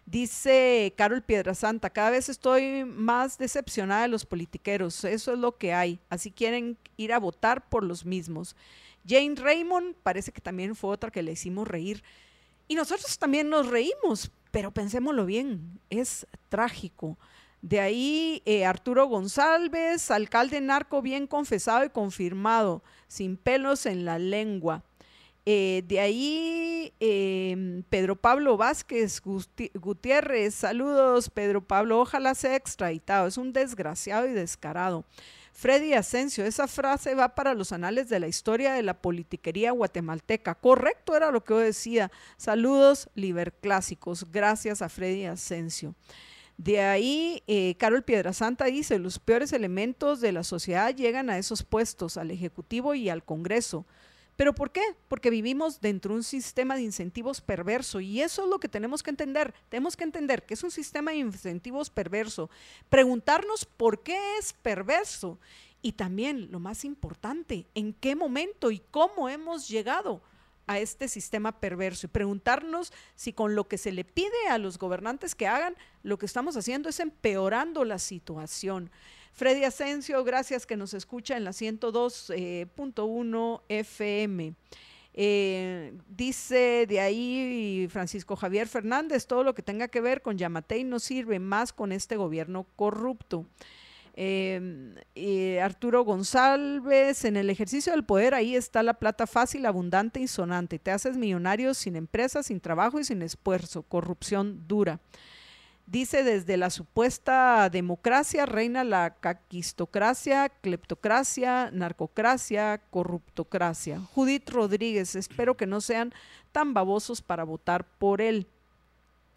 Dice Carol Piedrasanta, cada vez estoy más decepcionada de los politiqueros. Eso es lo que hay. Así quieren ir a votar por los mismos. Jane Raymond parece que también fue otra que le hicimos reír. Y nosotros también nos reímos, pero pensémoslo bien, es trágico. De ahí eh, Arturo González, alcalde narco bien confesado y confirmado, sin pelos en la lengua. Eh, de ahí em, Pedro Pablo Vázquez Gutiérrez, saludos Pedro Pablo, ojalá sea extraditado, es un desgraciado y descarado. Freddy Asensio, esa frase va para los anales de la historia de la politiquería guatemalteca. Correcto era lo que yo decía. Saludos, liberclásicos. Gracias a Freddy Asensio. De ahí, eh, Carol Piedrasanta dice, los peores elementos de la sociedad llegan a esos puestos, al Ejecutivo y al Congreso. ¿Pero por qué? Porque vivimos dentro de un sistema de incentivos perverso y eso es lo que tenemos que entender. Tenemos que entender que es un sistema de incentivos perverso. Preguntarnos por qué es perverso y también, lo más importante, en qué momento y cómo hemos llegado a este sistema perverso y preguntarnos si con lo que se le pide a los gobernantes que hagan, lo que estamos haciendo es empeorando la situación. Freddy Asensio, gracias que nos escucha en la 102.1 FM. Eh, dice de ahí Francisco Javier Fernández, todo lo que tenga que ver con Yamatei no sirve más con este gobierno corrupto. Em, Arturo González, en el ejercicio del poder ahí está la plata fácil, abundante y sonante. Te haces millonario sin empresa, sin trabajo y sin esfuerzo. Corrupción dura. Dice desde la supuesta democracia reina la caquistocracia, cleptocracia, narcocracia, corruptocracia. Judith Rodríguez, espero que no sean tan babosos para votar por él.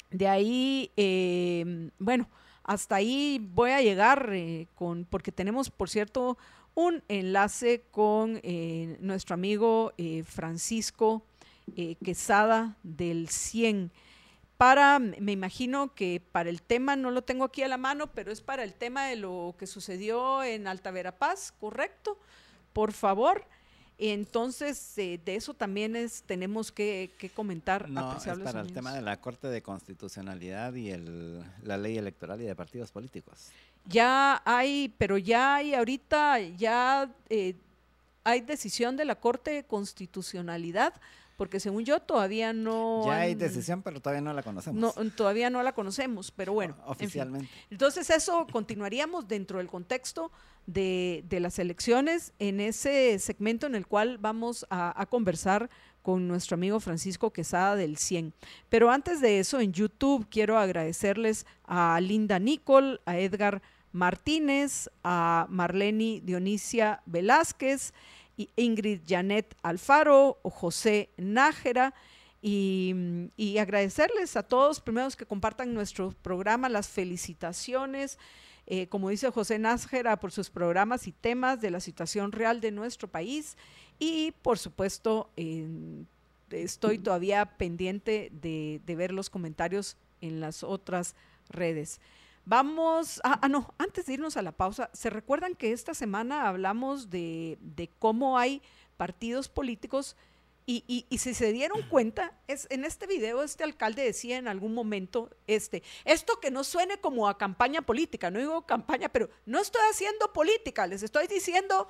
De ahí, em, bueno, hasta ahí voy a llegar eh, con, porque tenemos, por cierto, un enlace con eh, nuestro amigo eh, Francisco Quesada del 100 para, me imagino que para el tema, no lo tengo aquí a la mano, pero es para el tema de lo que sucedió en Alta Verapaz, ¿correcto? Por favor. Entonces, eh, de eso también es, tenemos que, comentar. No, es para el tema de la Corte de Constitucionalidad y el, la ley electoral y de partidos políticos. Ya hay, pero ya hay ahorita, ya eh, hay decisión de la Corte de Constitucionalidad, porque según yo todavía no... Ya hay decisión, pero todavía no la conocemos. No, todavía no la conocemos, pero bueno. Oficialmente. Entonces eso continuaríamos dentro del contexto de, las elecciones en ese segmento en el cual vamos a, conversar con nuestro amigo Francisco Quesada del 100. Pero antes de eso, en YouTube quiero agradecerles a Linda Nicol, a Edgar Martínez, a Marlene Dionisia Velázquez, Ingrid Janet Alfaro, José Nájera. Y, y, agradecerles a todos, primeros que compartan nuestro programa, las felicitaciones, eh, como dice José Nájera, por sus programas y temas de la situación real de nuestro país. Y por supuesto, estoy todavía pendiente de, ver los comentarios en las otras redes. Vamos, a, ah, no, antes de irnos a la pausa, ¿se recuerdan que esta semana hablamos de cómo hay partidos políticos y, si se dieron cuenta, es, en este video este alcalde decía en algún momento, este, esto que no suene como a campaña política, no digo campaña, pero no estoy haciendo política, les estoy diciendo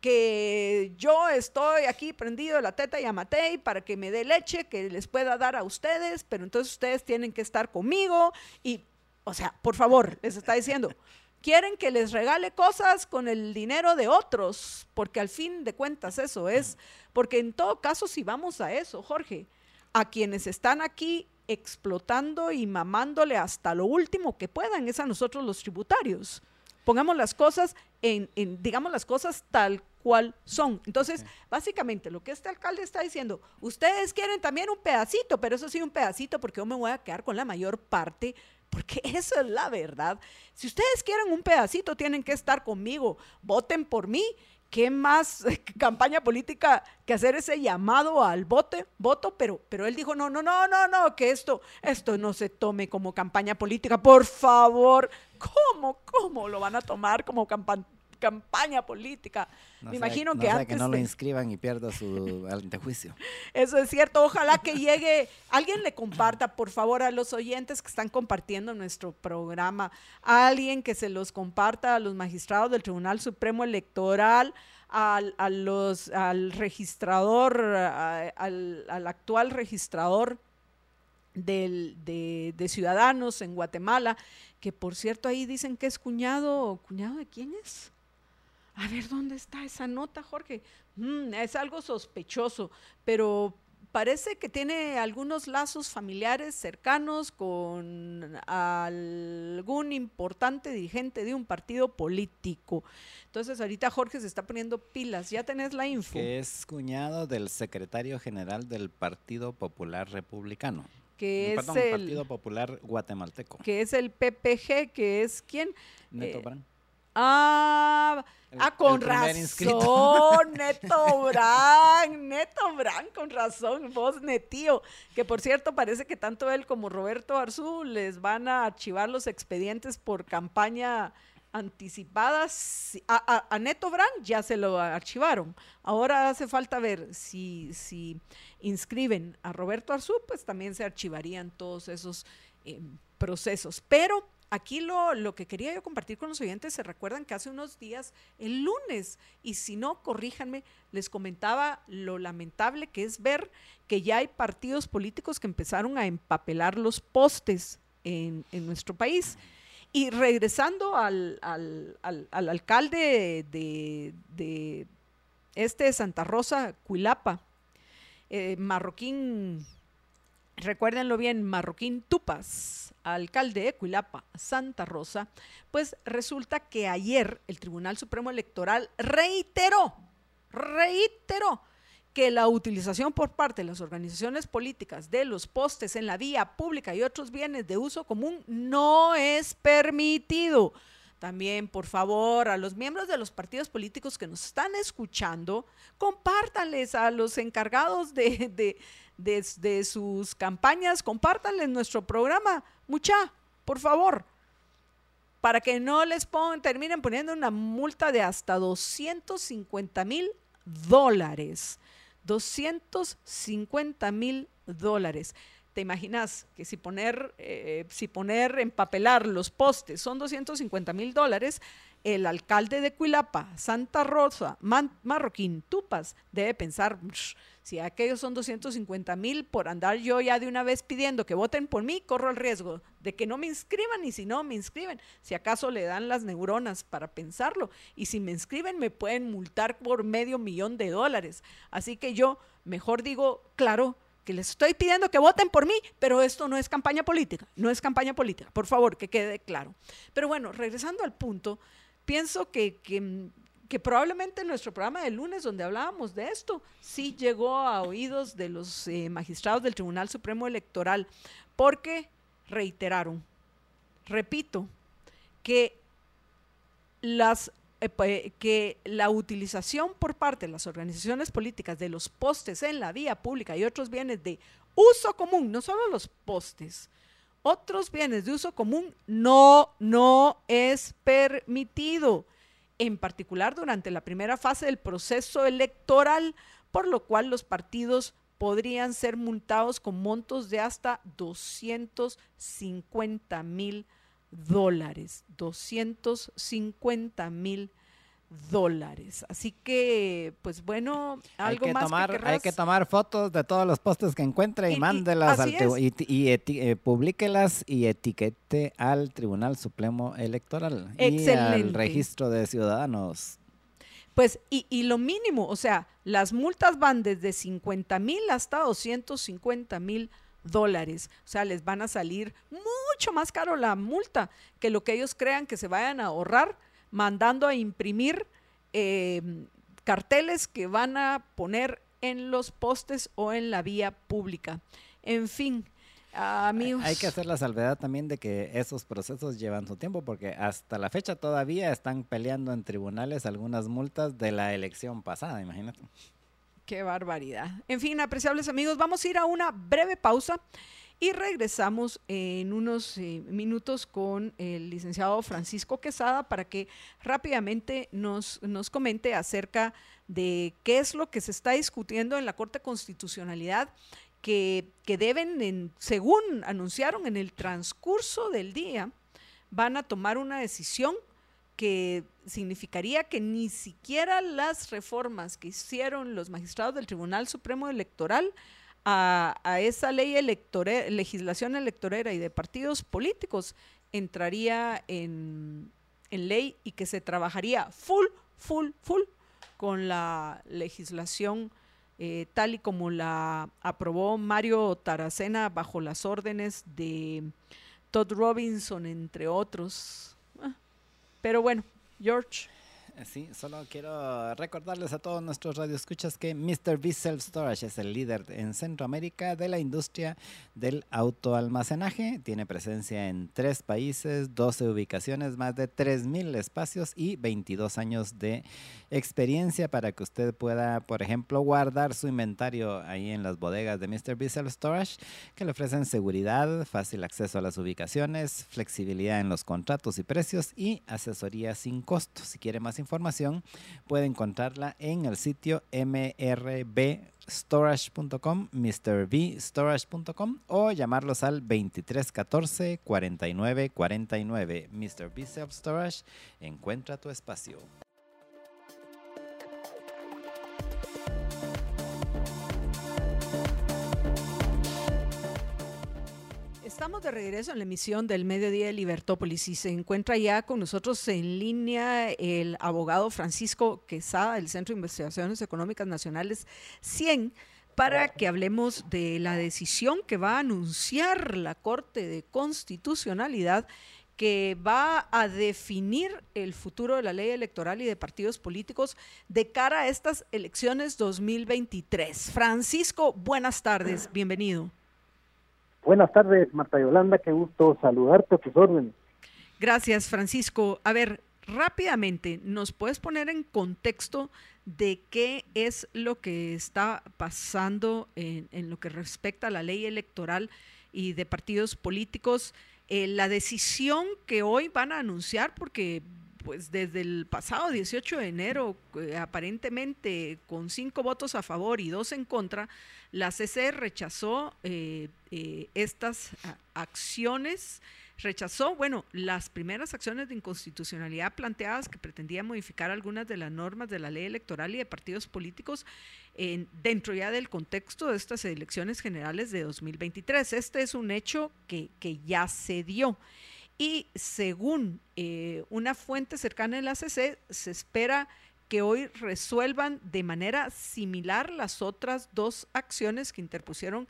que yo estoy aquí prendido de la teta y amatei para que me dé leche que les pueda dar a ustedes, pero entonces ustedes tienen que estar conmigo y, o sea, por favor, les está diciendo, quieren que les regale cosas con el dinero de otros, porque al fin de cuentas eso es, porque en todo caso si vamos a eso, Jorge, a quienes están aquí explotando y mamándole hasta lo último que puedan, es a nosotros los tributarios. Pongamos las cosas en, digamos las cosas tal cuál son. Entonces, básicamente lo que este alcalde está diciendo, ustedes quieren también un pedacito, pero eso sí un pedacito porque yo me voy a quedar con la mayor parte porque eso es la verdad. Si ustedes quieren un pedacito, tienen que estar conmigo. Voten por mí. ¿Qué más campaña política que hacer ese llamado al vote, voto? Pero, pero él dijo, no, no, no, no, no, que esto, esto no se tome como campaña política. Por favor, ¿cómo, cómo lo van a tomar como campaña? Campaña política. Me imagino que antes. que no lo inscriban y pierda su antejuicio. Eso es cierto. Ojalá que llegue. Alguien le comparta, por favor, a los oyentes que están compartiendo nuestro programa. Alguien que se los comparta a los magistrados del Tribunal Supremo Electoral. Al, a los, al registrador, al, al actual registrador del, de, de, ciudadanos en Guatemala, que por cierto ahí dicen que es cuñado, ¿cuñado de quién es? A ver, ¿dónde está esa nota, Jorge? Mm, es algo sospechoso, pero parece que tiene algunos lazos familiares cercanos con algún importante dirigente de un partido político. Entonces ahorita Jorge se está poniendo pilas, ya tenés la info. Que es cuñado del secretario general del Partido Popular Republicano. Que es el Partido Popular Guatemalteco. Que es el PPG, que es quién? Neto eh, Brand. Ah, ah, con razón, Neto Bran, Neto Bran, con razón, vos Netío, que por cierto parece que tanto él como Roberto Arzú les van a archivar los expedientes por campaña anticipada. A, Neto Bran ya se lo archivaron. Ahora hace falta ver si, si inscriben a Roberto Arzú, pues también se archivarían todos esos eh, procesos. Pero Aquí lo, lo, que quería yo compartir con los oyentes, se recuerdan que hace unos días, el lunes, y si no, corríjanme, les comentaba lo lamentable que es ver que ya hay partidos políticos que empezaron a empapelar los postes en, nuestro país. Y regresando al, al, alcalde de, de, este de Santa Rosa, Cuilapa, eh, Marroquín, recuérdenlo bien, Marroquín Tupas, alcalde de Cuilapa, Santa Rosa, pues resulta que ayer el Tribunal Supremo Electoral reiteró, reiteró que la utilización por parte de las organizaciones políticas de los postes en la vía pública y otros bienes de uso común no es permitido. También, por favor, a los miembros de los partidos políticos que nos están escuchando, compártanles a los encargados de, de, sus campañas, compártanles nuestro programa, mucha, por favor, para que no les pongan, terminen poniendo una multa de hasta 250 mil dólares. 250 mil dólares. ¿Te imaginas que si poner, eh, si poner, empapelar los postes son 250 mil dólares, alcalde de Cuilapa, Santa Rosa, Marroquín, Tupas, debe pensar, si aquellos son 250 mil por andar yo ya de una vez pidiendo que voten por mí, corro el riesgo de que no me inscriban y si no me inscriben, si acaso le dan las neuronas para pensarlo y si me inscriben me pueden multar por medio millón de dólares. Así que yo mejor digo, claro, que les estoy pidiendo que voten por mí, pero esto no es campaña política, no es campaña política, por favor, que quede claro. Pero bueno, regresando al punto, pienso que, que, probablemente nuestro programa de lunes donde hablábamos de esto, sí llegó a oídos de los eh, magistrados del Tribunal Supremo Electoral, porque reiteraron, repito, que las eh, que la utilización por parte de las organizaciones políticas de los postes en la vía pública y otros bienes de uso común, no solo los postes, otros bienes de uso común no, no es permitido, en particular durante la primera fase del proceso electoral, por lo cual los partidos podrían ser multados con montos de hasta 250 mil dólares, 250 mil dólares. Así que, pues bueno, algo hay que más tomar, que Hay que tomar fotos de todos los postes que encuentre y, mándelas al y, y eh, publíquelas y etiquete al Tribunal Supremo Electoral y al registro de ciudadanos. Pues, y, y lo mínimo, o sea, las multas van desde 50 mil hasta 250 mil dólares. O sea, les van a salir mucho más caro la multa que lo que ellos crean que se vayan a ahorrar mandando a imprimir eh, carteles que van a poner en los postes o en la vía pública. En fin, amigos. Hay que hacer la salvedad también de que esos procesos llevan su tiempo porque hasta la fecha todavía están peleando en tribunales algunas multas de la elección pasada, imagínate. Qué barbaridad. En fin, apreciables amigos, vamos a ir a una breve pausa y regresamos en unos eh, minutos con el licenciado Francisco Quesada para que rápidamente nos, nos comente acerca de qué es lo que se está discutiendo en la Corte Constitucionalidad que, que deben, según anunciaron en el transcurso del día, van a tomar una decisión que significaría que ni siquiera las reformas que hicieron los magistrados del Tribunal Supremo Electoral a, esa ley legislación electorera y de partidos políticos entraría en, ley y que se trabajaría full, full, full con la legislación eh, tal y como la aprobó Mario Taracena bajo las órdenes de Todd Robinson, entre otros. Ah, pero bueno, George. Eh, sí, solo quiero recordarles a todos nuestros radioescuchas que Mr. V Self Storage es el líder en Centroamérica de la industria del autoalmacenaje. Tiene presencia en tres países, 12 ubicaciones, más de 3.000 espacios y 22 años de experiencia para que usted pueda, por ejemplo, guardar su inventario ahí en las bodegas de Mr. V Self Storage, que le ofrecen seguridad, fácil acceso a las ubicaciones, flexibilidad en los contratos y precios y asesoría sin costo. Si quiere más información, puede encontrarla en el sitio mrbstorage.com, mrvstorage.com o llamarlos al 2314 49 49. Mr. B Self Storage, encuentra tu espacio. Estamos de regreso en la emisión del Mediodía de Libertópolis y se encuentra ya con nosotros en línea el abogado Francisco Quesada del Centro de Investigaciones Económicas Nacionales 100 para que hablemos de la decisión que va a anunciar la Corte de Constitucionalidad que va a definir el futuro de la ley electoral y de partidos políticos de cara a estas elecciones 2023. Francisco, buenas tardes, bienvenido. Buenas tardes, Marta Yolanda, qué gusto saludarte a tus órdenes. Gracias, Francisco. A ver, rápidamente, ¿nos puedes poner en contexto de qué es lo que está pasando en, lo que respecta a la ley electoral y de partidos políticos? Eh, la decisión que hoy van a anunciar, porque pues desde el pasado 18 de enero, eh, aparentemente con cinco votos a favor y dos en contra, la CC rechazó eh, eh, estas acciones, rechazó, bueno, las primeras acciones de inconstitucionalidad planteadas que pretendían modificar algunas de las normas de la ley electoral y de partidos políticos en, dentro ya del contexto de estas elecciones generales de 2023. Este es un hecho que, que ya se dio. Y según eh, una fuente cercana en la CC, se espera que hoy resuelvan de manera similar las otras dos acciones que interpusieron.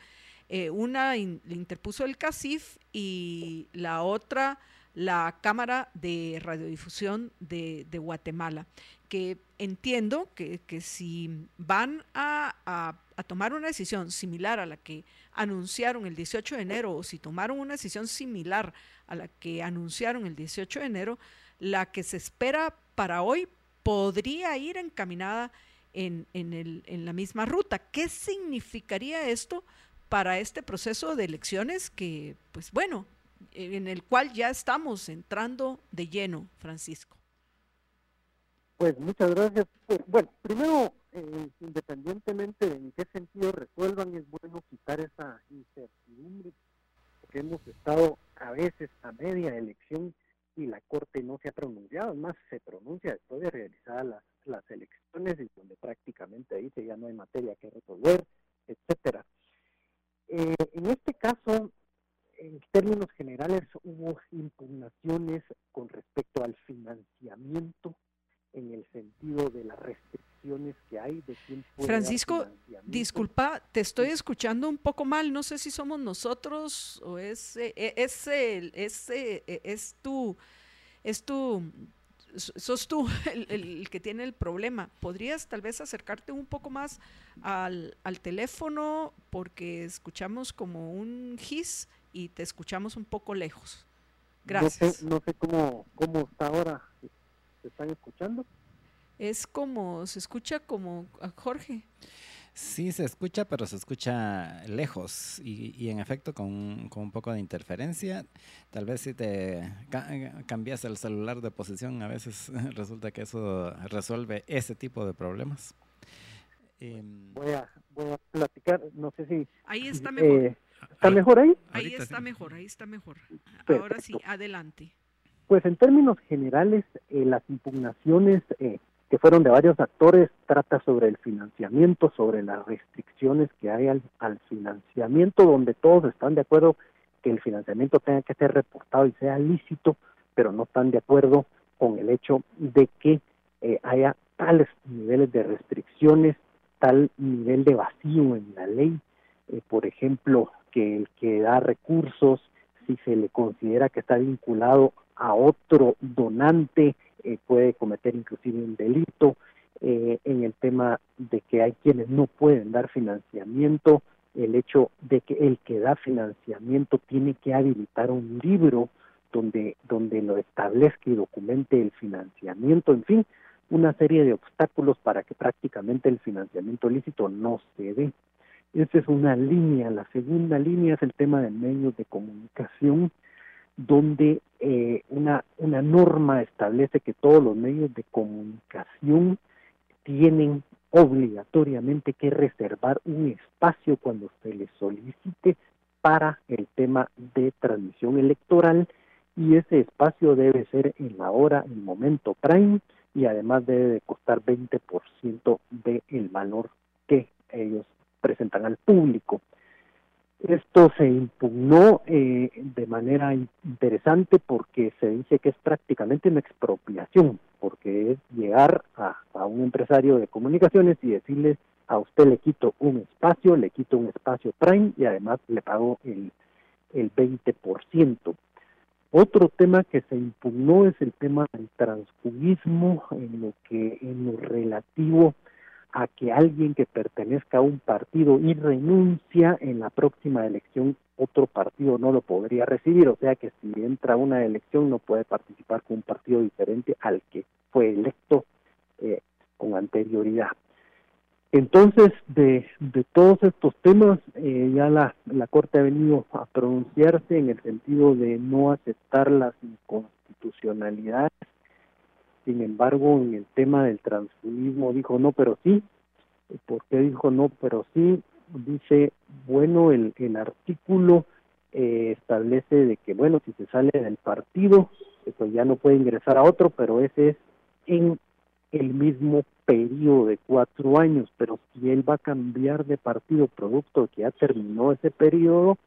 Eh, una interpuso el CACIF y la otra la Cámara de Radiodifusión de, Guatemala, que entiendo que, si van a, a, tomar una decisión similar a la que anunciaron el 18 de enero o si tomaron una decisión similar a la que anunciaron el 18 de enero, la que se espera para hoy podría ir encaminada en, en, la misma ruta. ¿Qué significaría esto para este proceso de elecciones que, pues bueno, en el cual ya estamos entrando de lleno, Francisco? Pues muchas gracias. Pues, bueno, primero, eh, independientemente de en qué sentido resuelvan, es bueno quitar esa incertidumbre que hemos estado a veces a media elección y la Corte no se ha pronunciado, más se pronuncia después de realizadas las, las elecciones y donde prácticamente dice ya no hay materia que resolver, etcétera. Eh, en este caso, en términos generales, hubo impugnaciones con respecto al financiamiento en el sentido de las restricciones que hay de quién puede Francisco, disculpa, te estoy escuchando un poco mal, no sé si somos nosotros o es, eh, es, es, es, es tu, es tu sos tú el, que tiene el problema. ¿Podrías tal vez acercarte un poco más al, teléfono porque escuchamos como un gis y te escuchamos un poco lejos? Gracias. No sé, cómo, cómo está ahora. ¿Se están escuchando? Es como, se escucha como a Jorge. Sí, se escucha, pero se escucha lejos y, en efecto con, un poco de interferencia. Tal vez si te cambias el celular de posición, a veces resulta que eso resuelve ese tipo de problemas. Em, voy, a, voy a platicar, no sé si... Ahí está mejor. Eh, ¿Está mejor ahí? Ahí está mejor, ahí está mejor. Ahora sí, adelante. Pues en términos generales, eh, las impugnaciones eh, que fueron de varios actores, trata sobre el financiamiento, sobre las restricciones que hay al, financiamiento, donde todos están de acuerdo que el financiamiento tenga que ser reportado y sea lícito, pero no están de acuerdo con el hecho de que eh, haya tales niveles de restricciones, tal nivel de vacío en la ley, eh, por ejemplo, que el que da recursos, si se le considera que está vinculado a otro donante, eh, puede cometer inclusive un delito, eh, en el tema de que hay quienes no pueden dar financiamiento, el hecho de que el que da financiamiento tiene que habilitar un libro donde, donde lo establezca y documente el financiamiento, en fin, una serie de obstáculos para que prácticamente el financiamiento lícito no se dé. Esa es una línea. La segunda línea es el tema de medios de comunicación donde eh, una, una norma establece que todos los medios de comunicación tienen obligatoriamente que reservar un espacio cuando se les solicite para el tema de transmisión electoral y ese espacio debe ser en la hora, el momento prime y además debe de costar 20% del valor que ellos presentan al público. Esto se impugnó eh, de manera interesante porque se dice que es prácticamente una expropiación, porque es llegar a, un empresario de comunicaciones y decirle a usted le quito un espacio, le quito un espacio prime y además le pago el, el 20%. Otro tema que se impugnó es el tema del transfugismo en lo que en lo relativo que alguien que pertenezca a un partido y renuncia en la próxima elección, otro partido no lo podría recibir, o sea que si entra a una elección no puede participar con un partido diferente al que fue electo eh, con anterioridad. Entonces, de, de todos estos temas, eh, ya la, la Corte ha venido a pronunciarse en el sentido de no aceptar las inconstitucionalidades sin embargo, en el tema del transfugismo dijo no, pero sí. ¿Por qué dijo no, pero sí? Dice, bueno, el, el artículo eh, establece de que, bueno, si se sale del partido, pues ya no puede ingresar a otro, pero ese es en el mismo periodo de cuatro años, pero si él va a cambiar de partido producto de que ya terminó ese periodo,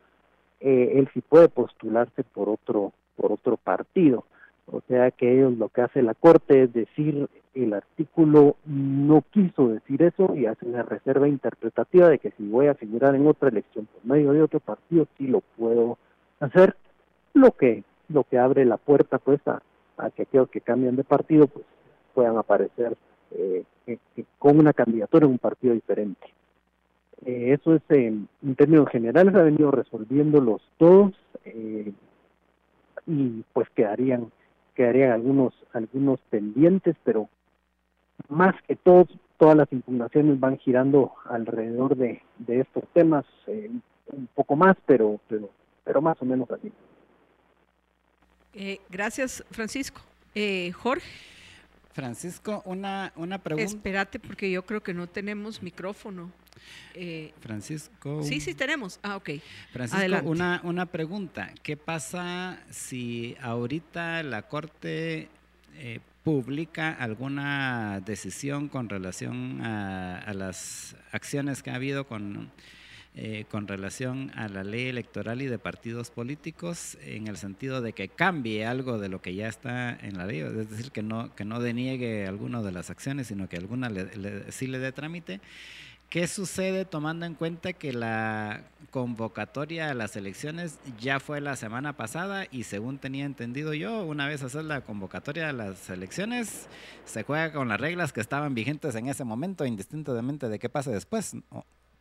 eh, él sí puede postularse por otro por otro partido. O sea que ellos lo que hace la Corte es decir, el artículo no quiso decir eso y hace una reserva interpretativa de que si voy a figurar en otra elección por medio de otro partido, sí lo puedo hacer, lo que, lo que abre la puerta pues a, que aquellos que cambian de partido pues puedan aparecer eh, con una candidatura en un partido diferente. Eh, eso es en, términos generales, ha venido resolviendo los dos eh, y pues quedarían quedarían algunos, algunos pendientes, pero más que todo, todas las impugnaciones van girando alrededor de, de estos temas, eh, un poco más, pero, pero, pero más o menos así. Eh, gracias, Francisco. Eh, Jorge. Francisco, una, una pregunta. Espérate, porque yo creo que no tenemos micrófono. Eh, Francisco. Sí, sí tenemos. Ah, ok. Francisco, una, una pregunta. ¿Qué pasa si ahorita la Corte eh, publica alguna decisión con relación a, las acciones que ha habido con eh, con relación a la ley electoral y de partidos políticos en el sentido de que cambie algo de lo que ya está en la ley, es decir, que no, que no deniegue alguna de las acciones, sino que alguna sí le dé trámite. ¿Qué sucede tomando en cuenta que la convocatoria a las elecciones ya fue la semana pasada y según tenía entendido yo, una vez hacer la convocatoria a las elecciones, se juega con las reglas que estaban vigentes en ese momento, indistintamente de qué pase después?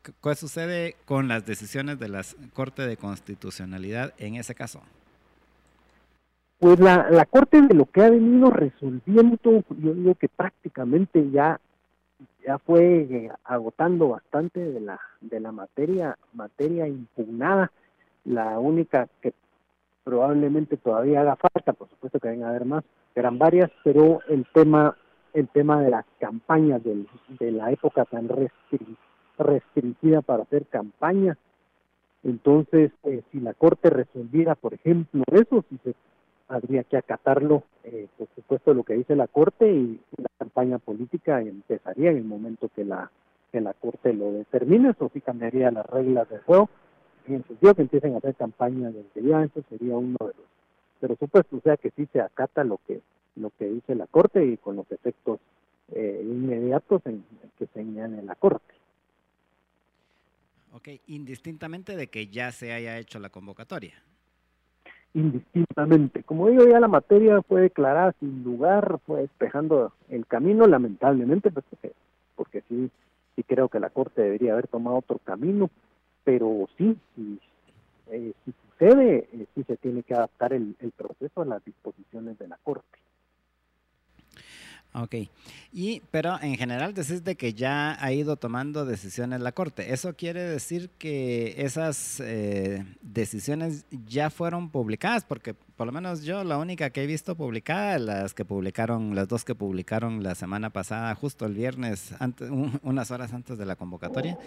¿Qué sucede con las decisiones de la Corte de Constitucionalidad en ese caso? Pues la, la Corte de lo que ha venido resolviendo, yo digo que prácticamente ya ya fue eh, agotando bastante de la de la materia materia impugnada la única que probablemente todavía haga falta por supuesto que a haber más eran varias pero el tema el tema de las campañas del, de la época tan restringida para hacer campaña. Entonces eh, si la corte resolviera por ejemplo eso si se habría que acatarlo, eh, por supuesto, lo que dice la Corte y la campaña política empezaría en el momento que la, que la Corte lo determine, eso sí cambiaría las reglas del juego, en el sentido que empiecen a hacer campaña desde ya, eso sería uno de los, pero supuesto, o sea que sí se acata lo que, lo que dice la Corte y con los efectos eh, inmediatos en, que señale la Corte. Ok, indistintamente de que ya se haya hecho la convocatoria indistintamente. Como digo, ya la materia fue declarada sin lugar, fue despejando el camino, lamentablemente, pues, porque, sí, sí creo que la Corte debería haber tomado otro camino, pero sí, sí eh, si sucede, eh, sí se tiene que adaptar el proceso a las disposiciones de la Corte. Ok, y, pero en general decís de que ya ha ido tomando decisiones la Corte. ¿Eso quiere decir que esas eh, decisiones ya fueron publicadas? Porque por lo menos yo la única que he visto publicada, las que publicaron, las dos que publicaron la semana pasada, justo el viernes, antes, unas horas antes de la convocatoria,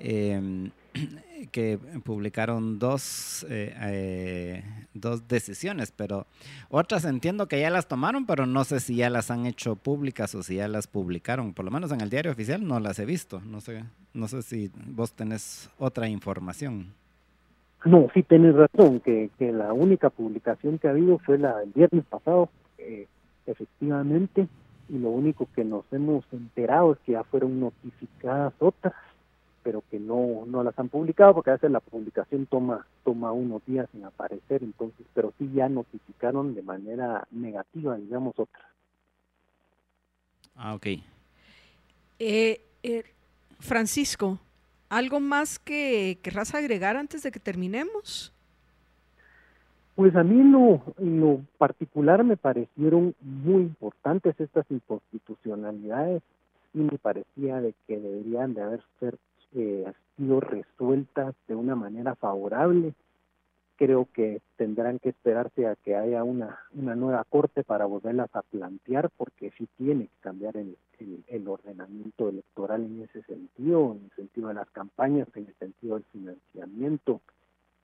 eh, que publicaron dos, eh, eh, dos decisiones, pero otras entiendo que ya las tomaron, pero no sé si ya las han hecho públicas o si ya las publicaron. Por lo menos en el diario oficial no las he visto. No sé, no sé si vos tenés otra información. No, sí tenés razón, que, que la única publicación que ha habido fue la del viernes pasado, eh, efectivamente, y lo único que nos hemos enterado es que ya fueron notificadas otras pero que no, no las han publicado porque a veces la publicación toma, toma unos días sin aparecer, entonces, pero sí ya notificaron de manera negativa, digamos, otra. Ah, ok. Eh, eh, Francisco, ¿algo más que querrás agregar antes de que terminemos? Pues a mí lo, lo particular me parecieron muy importantes estas inconstitucionalidades y me parecía de que deberían de haber ser eh, sido resueltas de una manera favorable. Creo que tendrán que esperarse a que haya una, una nueva corte para volverlas a plantear, porque sí tiene que cambiar el, el, ordenamiento electoral en ese sentido, en el sentido de las campañas, en el sentido del financiamiento,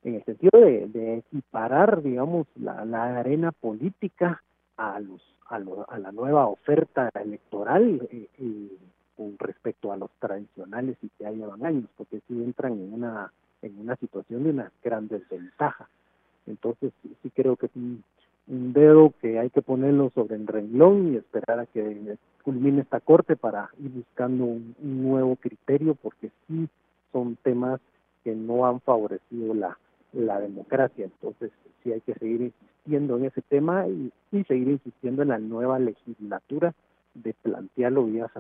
en el sentido de, de equiparar, digamos, la, la arena política a los a, a la nueva oferta electoral eh, y con respecto a los tradicionales y que ya llevan años, porque si entran en una en una situación de una gran desventaja. Entonces sí, creo que es un, dedo que hay que ponerlo sobre el renglón y esperar a que culmine esta corte para ir buscando un, nuevo criterio, porque sí son temas que no han favorecido la, la democracia. Entonces sí hay que seguir insistiendo en ese tema y, seguir insistiendo en la nueva legislatura de plantearlo vía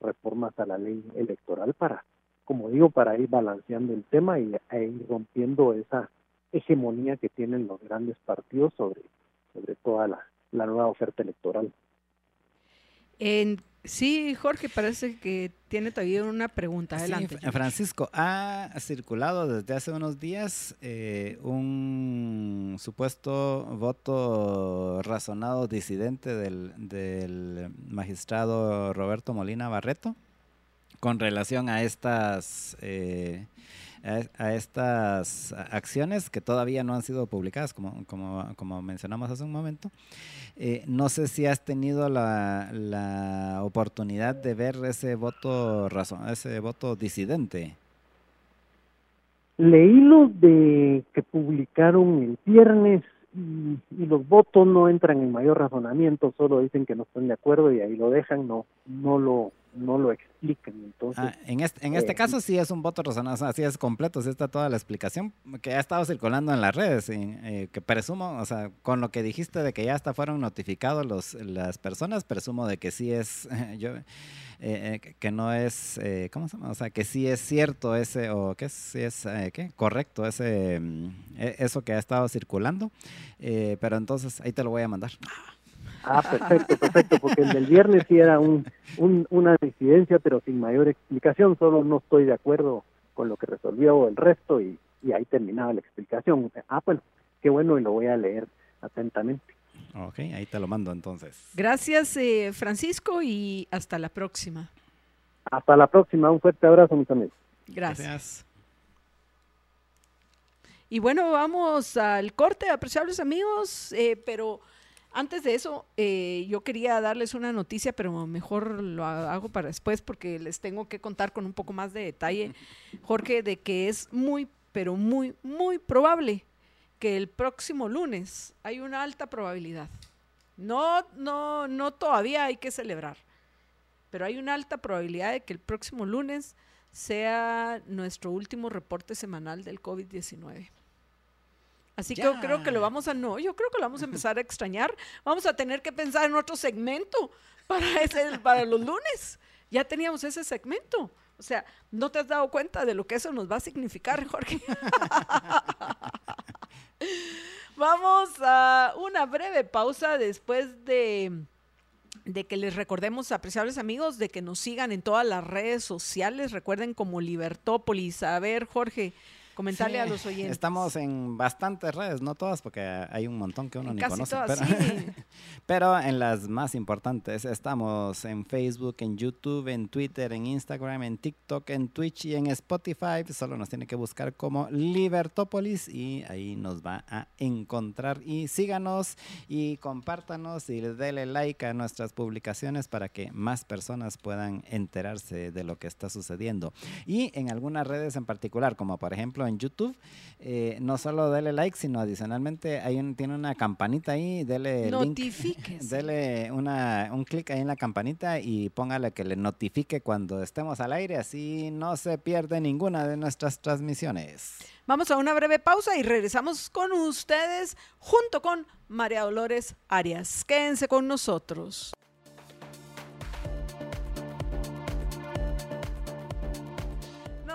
reformas a la ley electoral para, como digo, para ir balanceando el tema y e ir rompiendo esa hegemonía que tienen los grandes partidos sobre, sobre toda la, la nueva oferta electoral. En Sí, Jorge, parece que tiene todavía una pregunta. Adelante. Francisco, ha circulado desde hace unos días eh, un supuesto voto razonado disidente del, del magistrado Roberto Molina Barreto con relación a estas eh, a, estas acciones que todavía no han sido publicadas, como, como, como mencionamos hace un momento. Eh, no sé si has tenido la, la, oportunidad de ver ese voto razón, ese voto disidente. leí los de que publicaron el viernes y, los votos no entran en mayor razonamiento, solo dicen que no están de acuerdo y ahí lo dejan, no, no lo, no lo explican. Entonces, ah, en este, en este eh, caso sí es un voto razonable, así es completo, sí está toda la explicación que ha estado circulando en las redes, eh, que presumo, o sea, con lo que dijiste de que ya hasta fueron notificados los, las personas, presumo de que sí es, yo, eh, que no es, ¿cómo se llama? O sea, que sí es cierto ese, o que sí es, ¿qué? Correcto ese, mm, e, eso que ha estado circulando, pero entonces ahí te lo voy a mandar. Ah, perfecto, perfecto, porque el del viernes sí era un, una disidencia, pero sin mayor explicación, solo no estoy de acuerdo con lo que resolvió el resto y, ahí terminaba la explicación. Ah, bueno, qué bueno y lo voy a leer atentamente. Ok, ahí te lo mando entonces. Gracias, eh, Francisco, y hasta la próxima. Hasta la próxima, un fuerte abrazo, mis amigos. Gracias. Y bueno, vamos al corte, apreciables amigos, eh, pero antes de eso, eh, yo quería darles una noticia, pero mejor lo hago para después porque les tengo que contar con un poco más de detalle, Jorge, de que es muy, pero muy, muy probable que el próximo lunes hay una alta probabilidad. No, no, no todavía hay que celebrar, pero hay una alta probabilidad de que el próximo lunes sea nuestro último reporte semanal del COVID-19. Así que yo creo que lo vamos a, no, yo creo que lo vamos a empezar a extrañar. Vamos a tener que pensar en otro segmento para, ese, para los lunes. Ya teníamos ese segmento. O sea, ¿no te has dado cuenta de lo que eso nos va a significar, Jorge? Vamos a una breve pausa después de, de que les recordemos, apreciables amigos, de que nos sigan en todas las redes sociales. Recuerden como Libertópolis. A ver, Jorge, Comentarle a los oyentes. Estamos en bastantes redes, no todas, porque hay un montón que uno ni conoce. pero, en las más importantes estamos en Facebook, en YouTube, en Twitter, en Instagram, en TikTok, en Twitch y en Spotify. Solo nos tiene que buscar como Libertópolis y ahí nos va a encontrar. Y síganos y compártanos y denle like a nuestras publicaciones para que más personas puedan enterarse de lo que está sucediendo. Y en algunas redes en particular, como por ejemplo en YouTube, eh, no solo dele like, sino adicionalmente hay un, tiene una campanita ahí, dele dele una, un clic ahí en la campanita y póngale que le notifique cuando estemos al aire, así no se pierde ninguna de nuestras transmisiones. Vamos a una breve pausa y regresamos con ustedes junto con María Dolores Arias. Quédense con nosotros.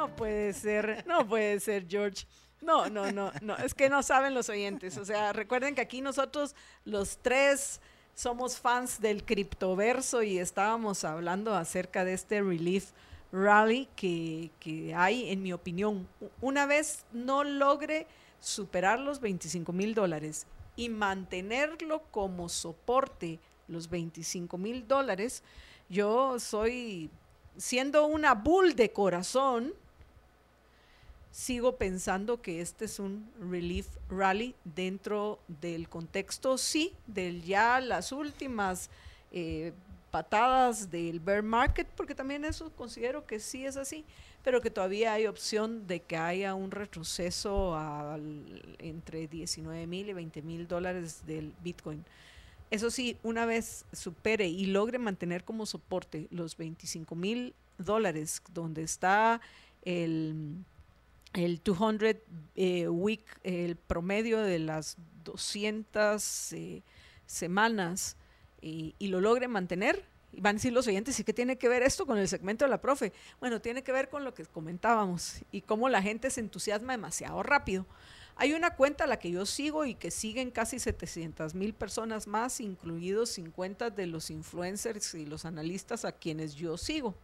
No puede ser, no puede ser, George. No, no, no, no, es que no saben los oyentes. O sea, recuerden que aquí nosotros los tres somos fans del criptoverso y estábamos hablando acerca de este relief rally que, que hay, en mi opinión. Una vez no logre superar los 25 mil dólares y mantenerlo como soporte, los 25 mil dólares, yo soy, siendo una bull de corazón, sigo pensando que este es un relief rally dentro del contexto, sí, del ya las últimas eh, patadas del bear market, porque también eso considero que sí es así, pero que todavía hay opción de que haya un retroceso entre 19 mil y 20 mil dólares del Bitcoin. Eso sí, una vez supere y logre mantener como soporte los 25 mil dólares, donde está el el 200 eh, week, el promedio de las 200 eh, semanas y, lo logre mantener, van a decir los oyentes, ¿y qué tiene que ver esto con el segmento de la profe? Bueno, tiene que ver con lo que comentábamos y cómo la gente se entusiasma demasiado rápido. Hay una cuenta a la que yo sigo y que siguen casi 700 mil personas más, incluidos 50 de los influencers y los analistas a quienes yo sigo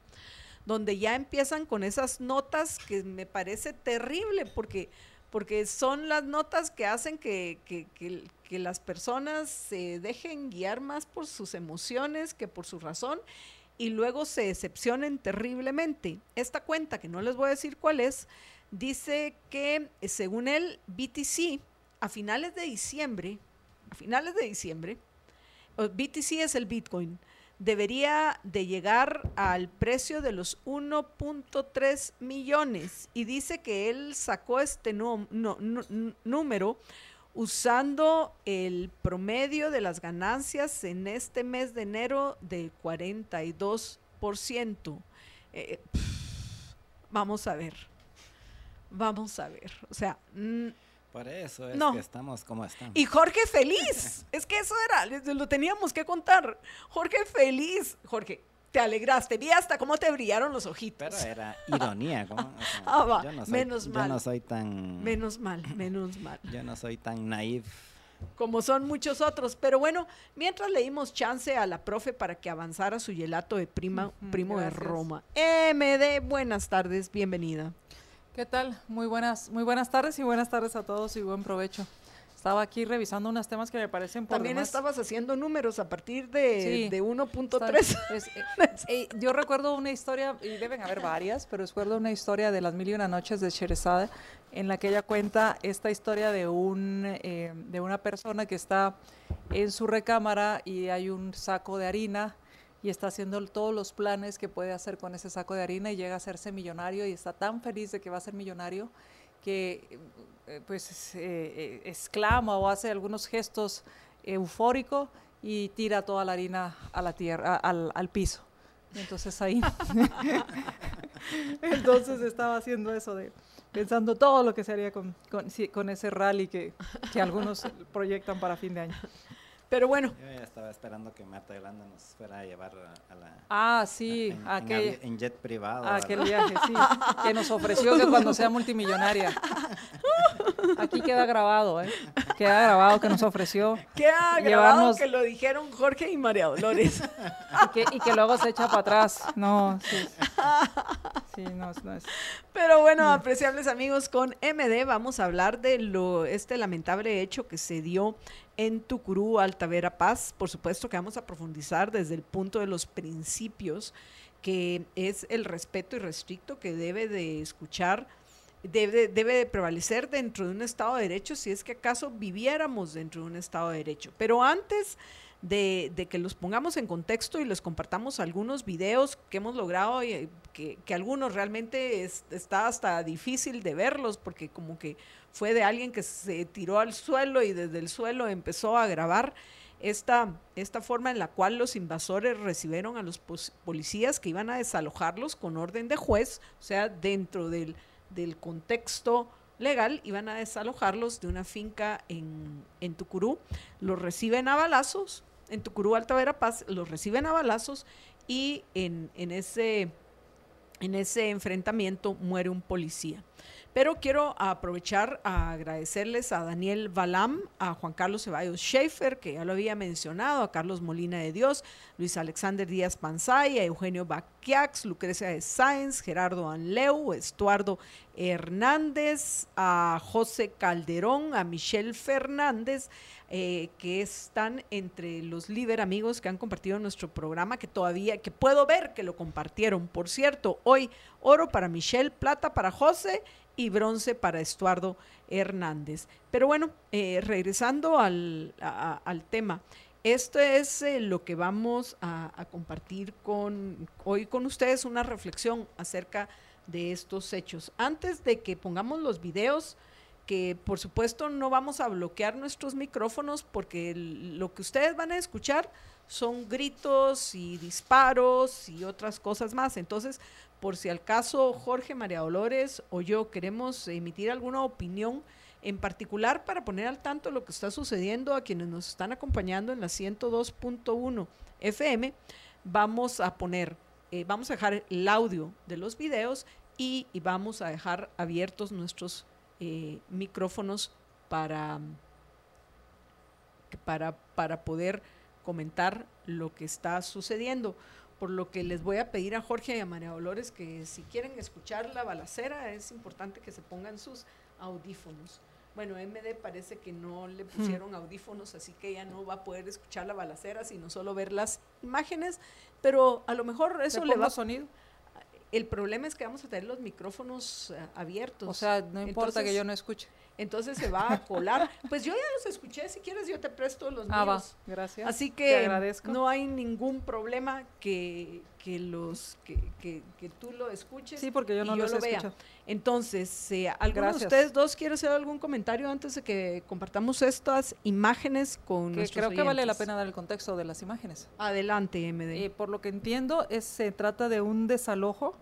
donde ya empiezan con esas notas que me parece terrible porque, porque son las notas que hacen que, que, que, las personas se dejen guiar más por sus emociones que por su razón y luego se decepcionen terriblemente. Esta cuenta, que no les voy a decir cuál es, dice que según el BTC, a finales de diciembre, a finales de diciembre, BTC es el Bitcoin, debería de llegar al precio de los 1.3 millones y dice que él sacó este número usando el promedio de las ganancias en este mes de enero del 42%. Eh, vamos a ver, vamos a ver, o sea... por eso es que estamos como estamos. Y Jorge feliz. es que eso era, lo teníamos que contar. Jorge feliz. Jorge, te alegraste. Vi hasta cómo te brillaron los ojitos. Pero era ironía. ah, yo no soy, menos mal. Yo no soy tan... Menos mal, menos mal. Yo no soy tan naive. Como son muchos otros. Pero bueno, mientras leímos chance a la profe para que avanzara su gelato de prima, primo de Roma. MD, buenas tardes, bienvenida. ¿Qué tal? Muy buenas, muy buenas tardes y buenas tardes a todos y buen provecho. Estaba aquí revisando unos temas que me parecen por También estabas haciendo números a partir de, de 1.3. Eh, eh, yo recuerdo una historia, y deben haber varias, pero recuerdo una historia de las mil y una noches de Sheresade, en la que ella cuenta esta historia de, un, eh, de una persona que está en su recámara y hay un saco de harina y está haciendo todos los planes que puede hacer con ese saco de harina y llega a hacerse millonario y está tan feliz de que va a ser millonario que eh, pues eh, eh, exclama o hace algunos gestos eufóricos y tira toda la harina a la tierra, al, al piso. entonces ahí, entonces estaba haciendo eso de pensando todo lo que se haría con, con, con ese rally que, que algunos proyectan para fin de año. Pero bueno. Yo ya estaba esperando que Marta Yolanda nos fuera a llevar a, la. Ah, sí, en, jet privado. A aquel viaje, sí. que nos ofreció que cuando sea multimillonaria. Aquí queda grabado, ¿eh? Queda grabado que nos ofreció. Queda grabado que lo dijeron Jorge y María Dolores. y, que, y que luego se echa para atrás. No, sí. Sí, no, no es. Pero bueno, apreciables amigos, con MD vamos a hablar de lo este lamentable hecho que se dio en Tucurú, Altavera Paz. Por supuesto que vamos a profundizar desde el punto de los principios, que es el respeto irrestricto que debe de escuchar, debe, debe de prevalecer dentro de un Estado de Derecho si es que acaso viviéramos dentro de un Estado de Derecho. Pero antes de, que los pongamos en contexto y les compartamos algunos videos que hemos logrado, y eh, que, algunos realmente está hasta difícil de verlos porque como que fue de alguien que se tiró al suelo y desde el suelo empezó a grabar esta, esta forma en la cual los invasores recibieron a los policías que iban a desalojarlos con orden de juez, o sea, dentro del, del contexto legal, iban a desalojarlos de una finca en, en Tucurú, los reciben a balazos, en Tucurú, Alta Verapaz, los reciben a balazos y en, en, ese, en ese enfrentamiento muere un policía. Pero quiero aprovechar a agradecerles a Daniel Balam, a Juan Carlos Ceballos Schaefer, que ya lo había mencionado, a Carlos Molina de Dios, Luis Alexander Díaz Panzay, a Eugenio Baquiax, Lucrecia de Sáenz, Gerardo Anleu, Estuardo Hernández, a José Calderón, a Michelle Fernández, eh, que están entre los Liber amigos que han compartido nuestro programa, que todavía, que puedo ver que lo compartieron. Por cierto, hoy oro para Michelle, plata para José y bronce para Estuardo Hernández. Pero bueno, eh, regresando al, tema, esto es eh, lo que vamos a, compartir con hoy con ustedes, una reflexión acerca de estos hechos. Antes de que pongamos los videos, que por supuesto no vamos a bloquear nuestros micrófonos porque lo que ustedes van a escuchar son gritos y disparos y otras cosas más. Entonces, por si al caso Jorge, María Dolores o yo queremos emitir alguna opinión en particular para poner al tanto lo que está sucediendo a quienes nos están acompañando en la 102.1 FM, vamos a poner, eh, vamos a dejar el audio de los videos y, vamos a dejar abiertos nuestros eh, micrófonos para, para, para poder comentar lo que está sucediendo por lo que les voy a pedir a Jorge y a María Dolores que si quieren escuchar la balacera es importante que se pongan sus audífonos. Bueno, MD parece que no le pusieron audífonos, así que ella no va a poder escuchar la balacera, sino solo ver las imágenes, pero a lo mejor eso le, va sonido. El problema es que vamos a tener los micrófonos eh, abiertos. O sea, no importa que yo no escuche. Entonces se va a colar. pues yo ya los escuché, si quieres yo te presto los ah, míos. Va. Gracias. Así que no hay ningún problema que, que los que, que, que, tú lo escuches. Sí, porque yo no lo vea. Entonces, eh, ¿alguno de ustedes dos quiere hacer algún comentario antes de que compartamos estas imágenes con que Creo que vale la pena dar el contexto de las imágenes. Adelante, MD. Eh, por lo que entiendo, es, se trata de un desalojo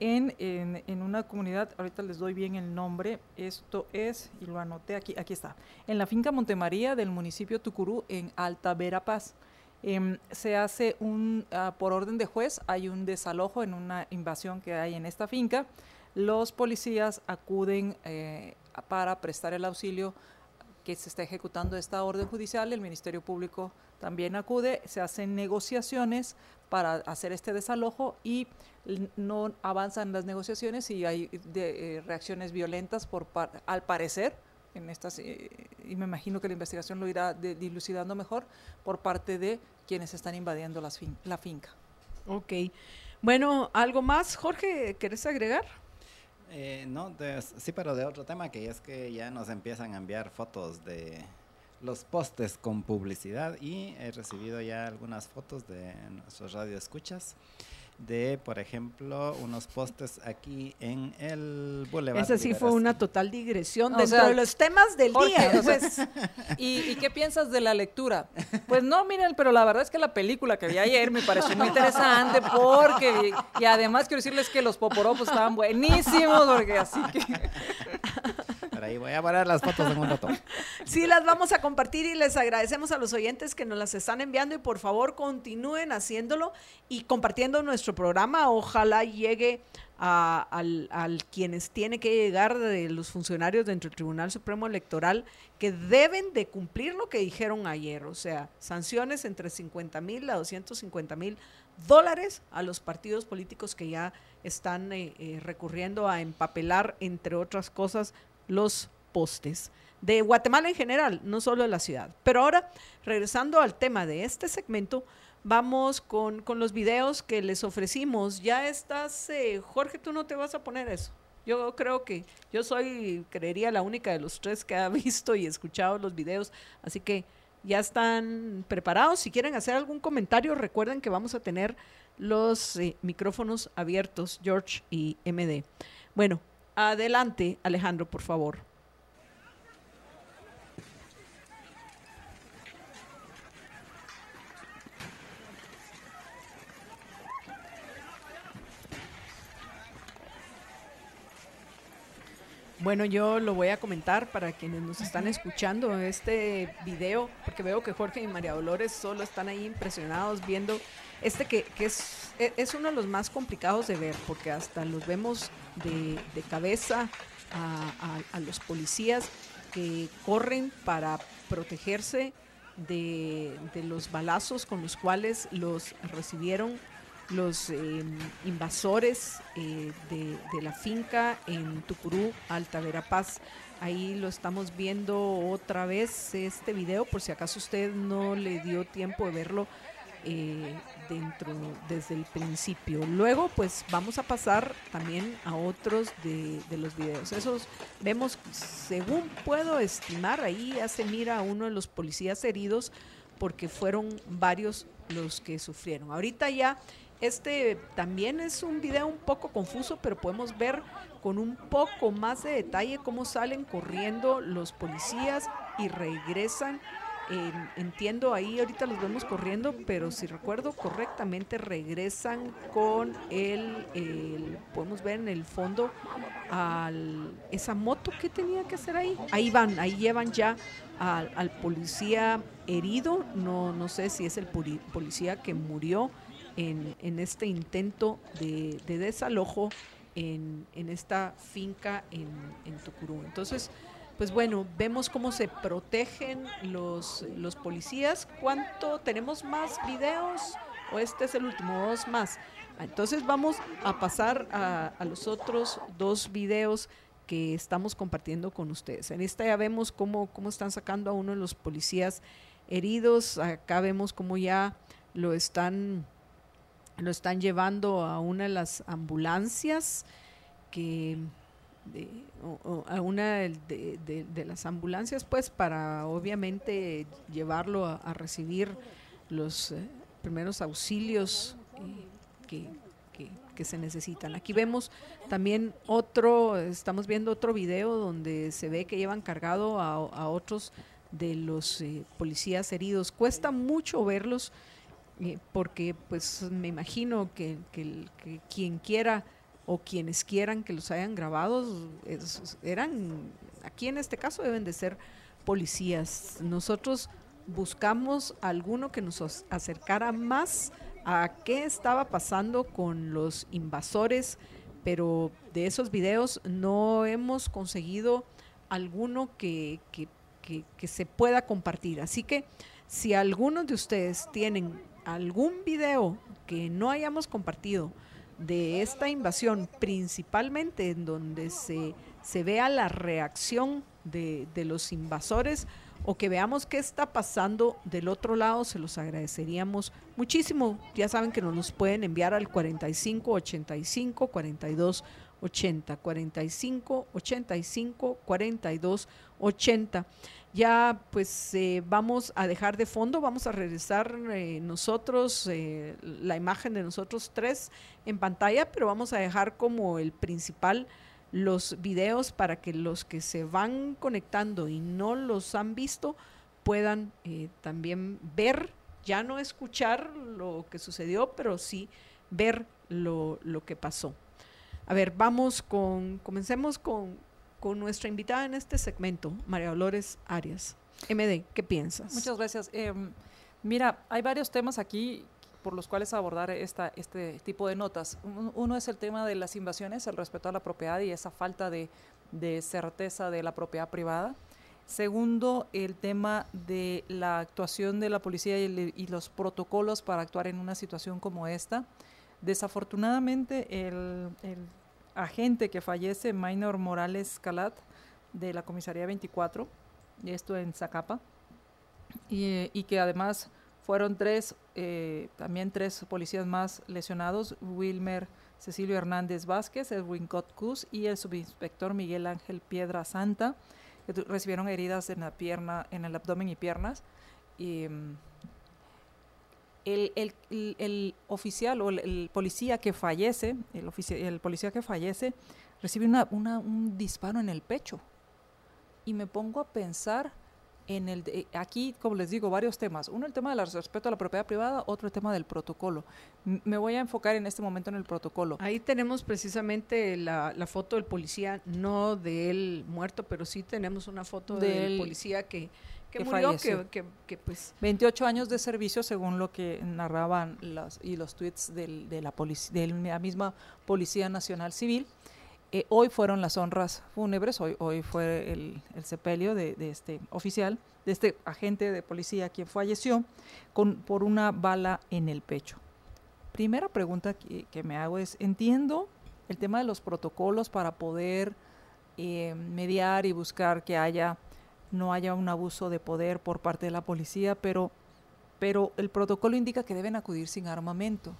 en, una comunidad, ahorita les doy bien el nombre, esto es, y lo anoté aquí, aquí está, en la finca Montemaría del municipio Tucurú, en Alta Verapaz. Em, se hace un, ah, por orden de juez, hay un desalojo en una invasión que hay en esta finca. Los policías acuden eh, para prestar el auxilio que se está ejecutando esta orden judicial, el Ministerio Público también acude, se hacen negociaciones para hacer este desalojo y no avanzan las negociaciones y hay de, eh, reacciones violentas por al parecer en estas eh, y me imagino que la investigación lo irá dilucidando mejor por parte de quienes están invadiendo las la finca. Ok. Bueno, ¿algo más, Jorge? ¿Querés agregar? Eh, no, sí, pero de otro tema, que es que ya nos empiezan a enviar fotos de los postes con publicidad y he recibido ya algunas fotos de nuestros radioescuchas de, por ejemplo, unos postes aquí en el Boulevard. Esa sí fue una total digresión dentro de los temas del día. Pues. ¿y, qué piensas de la lectura? Pues no, miren, pero la verdad es que la película que vi ayer me pareció muy interesante porque, y, además quiero decirles que los poporopos estaban buenísimos, porque así que ahí voy a parar las fotos en un rato. Sí, las vamos a compartir y les agradecemos a los oyentes que nos las están enviando y por favor continúen haciéndolo y compartiendo nuestro programa. Ojalá llegue a, al, quienes tiene que llegar de los funcionarios dentro del Tribunal Supremo Electoral que deben de cumplir lo que dijeron ayer, o sea, sanciones entre 50 mil a 250 mil dólares a los partidos políticos que ya están eh, eh, recurriendo a empapelar, entre otras cosas, los postes de Guatemala en general, no solo de la ciudad. Pero ahora, regresando al tema de este segmento, vamos con, los videos que les ofrecimos. Ya estás, eh, Jorge, tú no te vas a poner eso. Yo creo que yo soy, creería, la única de los tres que ha visto y escuchado los videos, así que ya están preparados. Si quieren hacer algún comentario, recuerden que vamos a tener los eh, micrófonos abiertos, George y MD. Bueno, Adelante, Alejandro, por favor. Bueno, yo lo voy a comentar para quienes nos están escuchando este video, porque veo que Jorge y María Dolores solo están ahí impresionados viendo este que, es, e, es uno de los más complicados de ver, porque hasta los vemos de, cabeza a, los policías que corren para protegerse de, los balazos con los cuales los recibieron los em, invasores eh, de, la finca en Tucurú, Alta Verapaz. Ahí lo estamos viendo otra vez este video, por si acaso usted no le dio tiempo de verlo eh, dentro desde el principio. Luego, pues vamos a pasar también a otros de, los videos. Esos vemos, según puedo estimar, ahí ya se mira a uno de los policías heridos porque fueron varios los que sufrieron. Ahorita ya este también es un video un poco confuso, pero podemos ver con un poco más de detalle cómo salen corriendo los policías y regresan. Entiendo ahí, ahorita los vemos corriendo, pero si recuerdo correctamente, regresan con el, podemos ver en el fondo, al, esa moto que tenía que hacer ahí. Ahí van, ahí llevan ya al, policía herido, no, no sé si es el policía que murió en, este intento de, desalojo en, esta finca en, en Tucurú. Entonces, pues bueno, vemos cómo se protegen los, los policías. ¿Cuánto tenemos más videos? ¿O este es el último? Dos más. Entonces vamos a pasar a, los otros dos videos que estamos compartiendo con ustedes. En esta ya vemos cómo, cómo están sacando a uno de los policías heridos. Acá vemos cómo ya lo están lo están llevando a una de las ambulancias que a una de, las ambulancias pues para obviamente llevarlo a, recibir los eh, primeros auxilios eh, que, que, se necesitan. Aquí vemos también otro, estamos viendo otro video donde se ve que llevan cargado a, otros de los eh, policías heridos. Cuesta mucho verlos porque pues me imagino que, quien quiera o quienes quieran que los hayan grabado eran, aquí en este caso deben de ser policías. Nosotros buscamos alguno que nos acercara más a qué estaba pasando con los invasores, pero de esos videos no hemos conseguido alguno que, que se pueda compartir. Así que si algunos de ustedes tienen algún video que no hayamos compartido de esta invasión, principalmente en donde se, se vea la reacción de, de los invasores o que veamos qué está pasando del otro lado, se los agradeceríamos muchísimo. Ya saben que nos pueden enviar al 45 85 42 80 45 85 42 80 ya pues eh, vamos a dejar de fondo, vamos a regresar eh, nosotros, eh, la imagen de nosotros tres en pantalla, pero vamos a dejar como el principal los videos para que los que se van conectando y no los han visto puedan también ver, ya no escuchar lo que sucedió, pero sí ver lo, lo que pasó. A ver, vamos con, comencemos con, con nuestra invitada en este segmento, María Dolores Arias. MD, ¿qué piensas? Muchas gracias. Em, mira, hay varios temas aquí por los cuales abordar esta, este tipo de notas. Uno es el tema de las invasiones, el respeto a la propiedad y esa falta de, certeza de la propiedad privada. Segundo, el tema de la actuación de la policía y, los protocolos para actuar en una situación como esta. Desafortunadamente, el, el agente que fallece, Minor Morales Calat, de la comisaría 24, y esto en Zacapa, y, que además fueron tres, eh, también tres policías más lesionados, Wilmer Cecilio Hernández Vázquez, Edwin Cotcus y el subinspector Miguel Ángel Piedra Santa, que recibieron heridas en la pierna, en el abdomen y piernas. Y, mm, el, oficial o el, policía que fallece, el, el policía que fallece, recibe un disparo en el pecho. Y me pongo a pensar en el de, aquí, como les digo, varios temas. Uno, el tema del respeto a la propiedad privada, otro, el tema del protocolo. me voy a enfocar en este momento en el protocolo. Ahí tenemos precisamente la, foto del policía, no de él muerto, pero sí tenemos una foto del policía que que, murió, que, pues... 28 años de servicio según lo que narraban las, y los tweets del, de, la de la misma Policía Nacional Civil. Eh, hoy fueron las honras fúnebres, hoy, hoy fue el, el sepelio de, de, este oficial, de este agente de policía quien falleció con, por una bala en el pecho. Primera pregunta que, que me hago es, entiendo el tema de los protocolos para poder eh, mediar y buscar que haya no haya un abuso de poder por parte de la policía, pero, pero el protocolo indica que deben acudir sin armamento.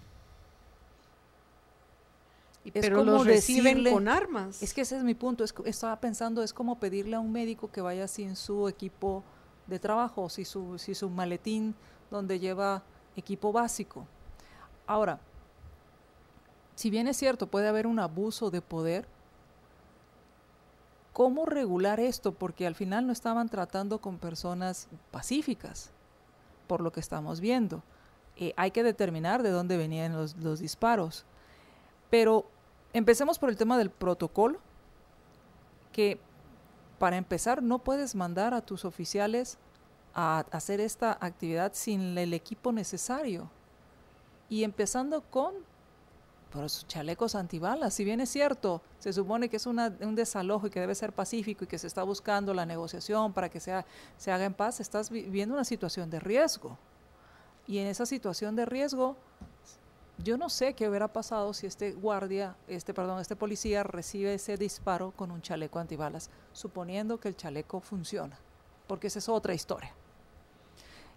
pero los reciben con armas. Es que ese es mi punto. estaba pensando, es como pedirle a un médico que vaya sin su equipo de trabajo, si su, si su maletín donde lleva equipo básico. Ahora, si bien es cierto, puede haber un abuso de poder, ¿Cómo regular esto? Porque al final no estaban tratando con personas pacíficas, por lo que estamos viendo. Eh, hay que determinar de dónde venían los, los disparos. Pero empecemos por el tema del protocolo, que para empezar no puedes mandar a tus oficiales a hacer esta actividad sin el equipo necesario. Y empezando con por sus chalecos antibalas. Si bien es cierto, se supone que es un desalojo y que debe ser pacífico y que se está buscando la negociación para que sea, se haga en paz, estás viviendo una situación de riesgo. Y en esa situación de riesgo, yo no sé qué hubiera pasado si este guardia, este perdón, este policía recibe ese disparo con un chaleco antibalas, suponiendo que el chaleco funciona, porque esa es otra historia.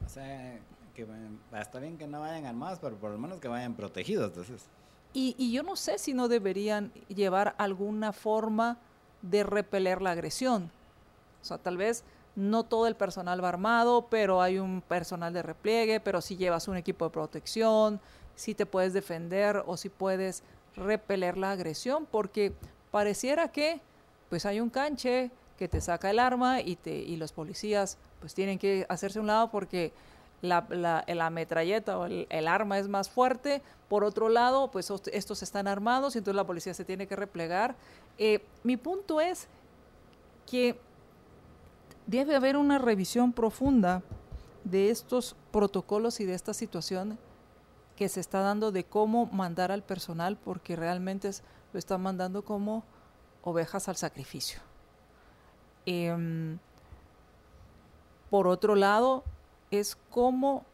O sea, que está bien que no vayan armados, pero por lo menos que vayan protegidos. Entonces. Y, y yo no sé si no deberían llevar alguna forma de repeler la agresión. O sea, tal vez no todo el personal va armado, pero hay un personal de repliegue, pero si llevas un equipo de protección, si te puedes defender o si puedes repeler la agresión, porque pareciera que pues hay un canche que te saca el arma y, te, y los policías pues tienen que hacerse un lado porque la, la, metralleta o el, arma es más fuerte. Por otro lado, pues estos están armados y entonces la policía se tiene que replegar. Eh, mi punto es que debe haber una revisión profunda de estos protocolos y de esta situación que se está dando de cómo mandar al personal, porque realmente lo están mandando como ovejas al sacrificio. Em, por otro lado, es cómo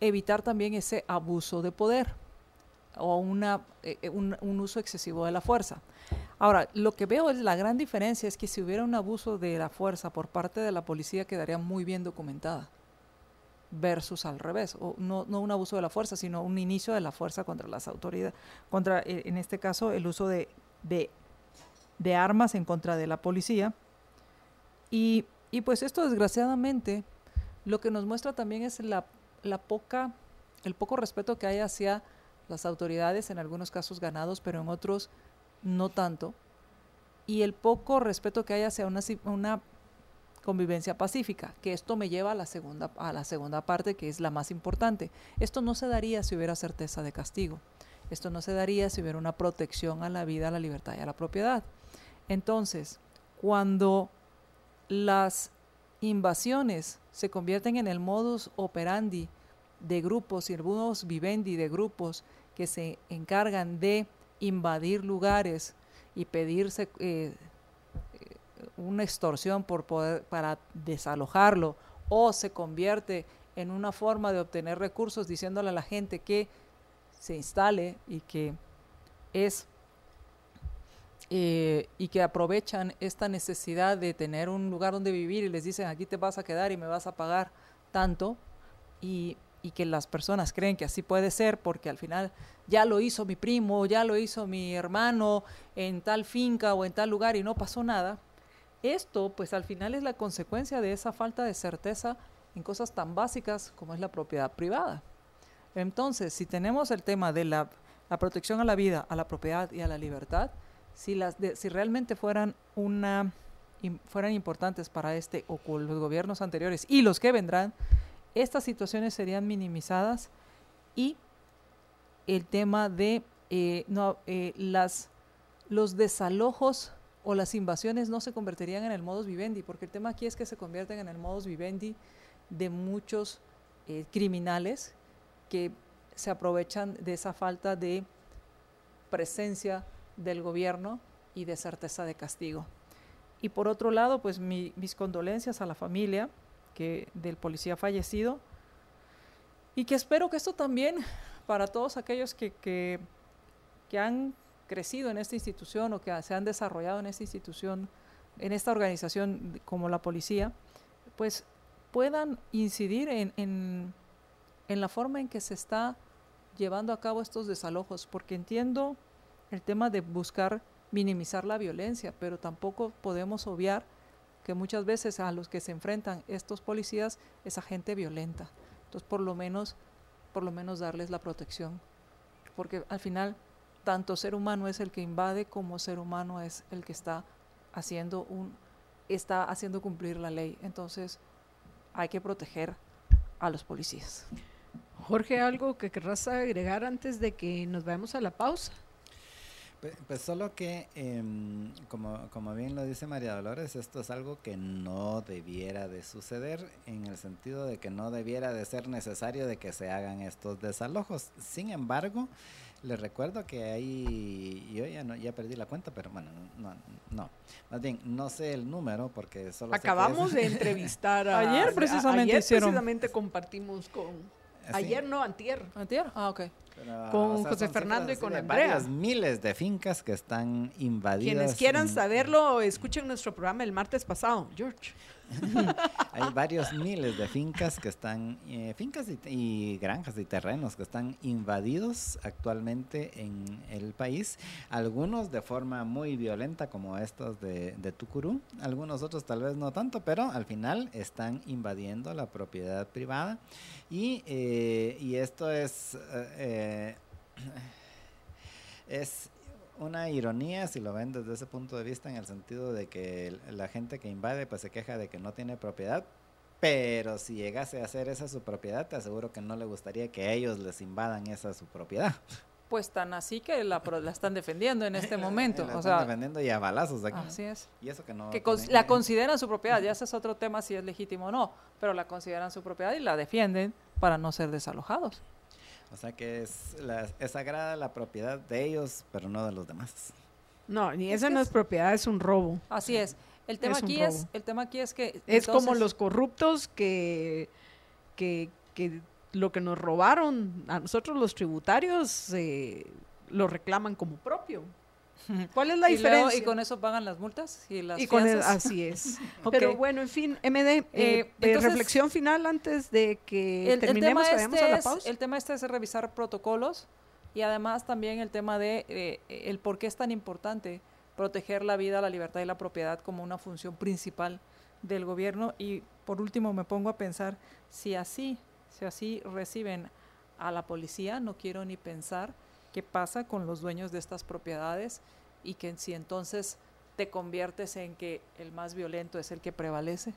evitar también ese abuso de poder o una, eh, un, uso excesivo de la fuerza. Ahora, lo que veo es la gran diferencia es que si hubiera un abuso de la fuerza por parte de la policía quedaría muy bien documentada versus al revés, o no, no un abuso de la fuerza, sino un inicio de la fuerza contra las autoridades, contra, eh, en este caso, el uso de, de, de armas en contra de la policía. Y, y, pues esto desgraciadamente lo que nos muestra también es la, la poca, el poco respeto que hay hacia las autoridades, en algunos casos ganados, pero en otros no tanto, y el poco respeto que hay hacia una, una convivencia pacífica, que esto me lleva a la segunda a la segunda parte que es la más importante. Esto no se daría si hubiera certeza de castigo. Esto no se daría si hubiera una protección a la vida, a la libertad y a la propiedad. Entonces, cuando las invasiones se convierten en el modus operandi de grupos y modus vivendi de grupos que se encargan de invadir lugares y pedirse eh, una extorsión por poder, para desalojarlo o se convierte en una forma de obtener recursos diciéndole a la gente que se instale y que es eh, y que aprovechan esta necesidad de tener un lugar donde vivir y les dicen aquí te vas a quedar y me vas a pagar tanto y, y que las personas creen que así puede ser porque al final ya lo hizo mi primo, ya lo hizo mi hermano en tal finca o en tal lugar y no pasó nada, esto, pues al final es la consecuencia de esa falta de certeza en cosas tan básicas como es la propiedad privada. Entonces, si tenemos el tema de la, protección a la vida, a la propiedad y a la libertad, si, las si realmente fueran, una, fueran importantes para este o los gobiernos anteriores y los que vendrán, estas situaciones serían minimizadas y el tema de eh, no, eh, las, los desalojos o las invasiones no se convertirían en el modus vivendi, porque el tema aquí es que se convierten en el modus vivendi de muchos eh, criminales que se aprovechan de esa falta de presencia del gobierno y de certeza de castigo. Y por otro lado, pues mis condolencias a la familia que, del policía fallecido y que espero que esto también para todos aquellos que, que, que han crecido en esta institución o que se han desarrollado en esta institución, en esta organización como la policía, pues puedan incidir en, en, en la forma en que se está llevando a cabo estos desalojos, porque entiendo el tema de buscar minimizar la violencia, pero tampoco podemos obviar que muchas veces a los que se enfrentan estos policías es a gente violenta. Entonces, por lo menos, por lo menos darles la protección, porque al final tanto ser humano es el que invade como ser humano es el que está haciendo un está haciendo cumplir la ley. Entonces, hay que proteger a los policías. Jorge, algo que querrás agregar antes de que nos vayamos a la pausa. Pues, solo que, em, como, como bien lo dice María Dolores, esto es algo que no debiera de suceder en el sentido de que no debiera de ser necesario de que se hagan estos desalojos. Sin embargo, les recuerdo que ahí, yo ya, no, ya perdí la cuenta, pero bueno, no, no. Más bien, no sé el número porque solo Acabamos de entrevistar a... ayer precisamente Ayer precisamente compartimos con... ¿Ah, ayer no, antier. ¿Antier? Ah, ok. Pero, con o sea, José Fernando y con Andrea. Varios miles de fincas que están invadidas. Quienes quieran en- saberlo, escuchen nuestro programa el martes pasado, George. Hay varios miles de fincas que están, eh, fincas y, y granjas y terrenos que están invadidos actualmente en el país. Algunos de forma muy violenta como estos de, de Tucurú, algunos otros tal vez no tanto, pero al final están invadiendo la propiedad privada. Y, eh, y esto es... eh, es una ironía si lo ven desde ese punto de vista en el sentido de que la gente que invade pues se queja de que no tiene propiedad, pero si llegase a ser esa su propiedad, te aseguro que no le gustaría que ellos les invadan esa su propiedad. Pues tan así que la, la están defendiendo en este momento. La o están sea, defendiendo y a balazos aquí. así es. Y eso que no Que la consideran su propiedad, ya ese es otro tema si es legítimo o no, pero la consideran su propiedad y la defienden para no ser desalojados. O sea que es, la, es sagrada la propiedad de ellos, pero no de los demás. No, ni Es esa no es- es propiedad, es un robo. Así es. El tema Es aquí es, el tema aquí es que Es como los corruptos que, que, que lo que nos robaron a nosotros los tributarios eh, lo reclaman como propio. ¿Cuál es la y, luego- diferencia? y con eso pagan las multas y las Y con el- así es. Ok. Pero bueno, en fin, MD, eh, eh, entonces- reflexión final antes de que el, el terminemos, tema que vayamos este a la es, pausa. el tema este es revisar protocolos y además también el tema de eh, el por qué es tan importante proteger la vida, la libertad y la propiedad como una función principal del gobierno y por último me pongo a pensar si así, si así reciben a la policía, no quiero ni pensar qué pasa con los dueños de estas propiedades y que si entonces te conviertes en que el más violento es el que prevalece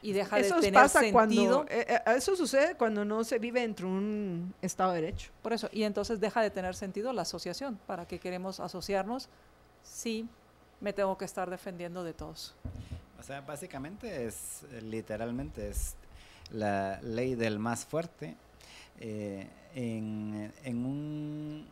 y deja Eso de tener pasa sentido. cuando, eh, eh, eso sucede cuando no se vive dentro de un Estado de Derecho. Por eso, y entonces deja de tener sentido la asociación. ¿Para qué queremos asociarnos si me tengo que estar defendiendo de todos? O sea, básicamente es, literalmente es la ley del más fuerte eh, en, en un,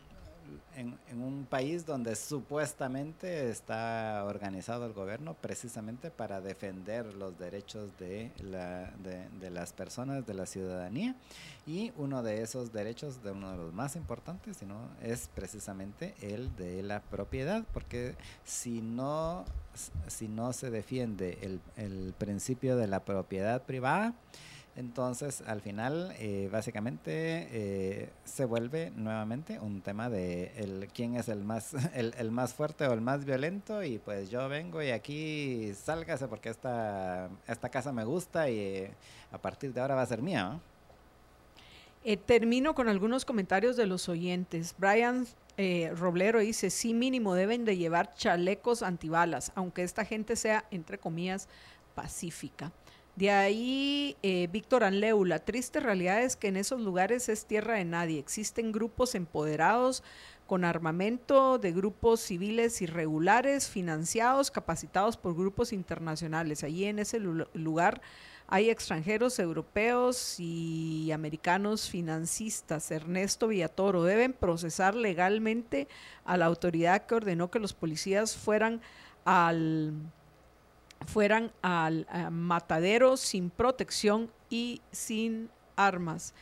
en, un país donde supuestamente está organizado el gobierno precisamente para defender los derechos de, la, de, de las personas, de la ciudadanía. Y uno de esos derechos, de uno de los más importantes, sino es precisamente el de la propiedad, porque si no, si no se defiende el, el principio de la propiedad privada, entonces, al final, eh, básicamente, eh, se vuelve nuevamente un tema de el, quién es el más, el, el más fuerte o el más violento y pues yo vengo y aquí sálgase porque esta, esta casa me gusta y eh, a partir de ahora va a ser mía. Eh, termino con algunos comentarios de los oyentes. Brian eh, Roblero dice, sí mínimo deben de llevar chalecos antibalas, aunque esta gente sea, entre comillas, pacífica. De ahí, eh, Víctor Anleu, la triste realidad es que en esos lugares es tierra de nadie. Existen grupos empoderados con armamento de grupos civiles irregulares, financiados, capacitados por grupos internacionales. Allí en ese lu- lugar hay extranjeros, europeos y americanos financistas. Ernesto Villatoro deben procesar legalmente a la autoridad que ordenó que los policías fueran al fueran al eh, matadero sin protección y sin armas.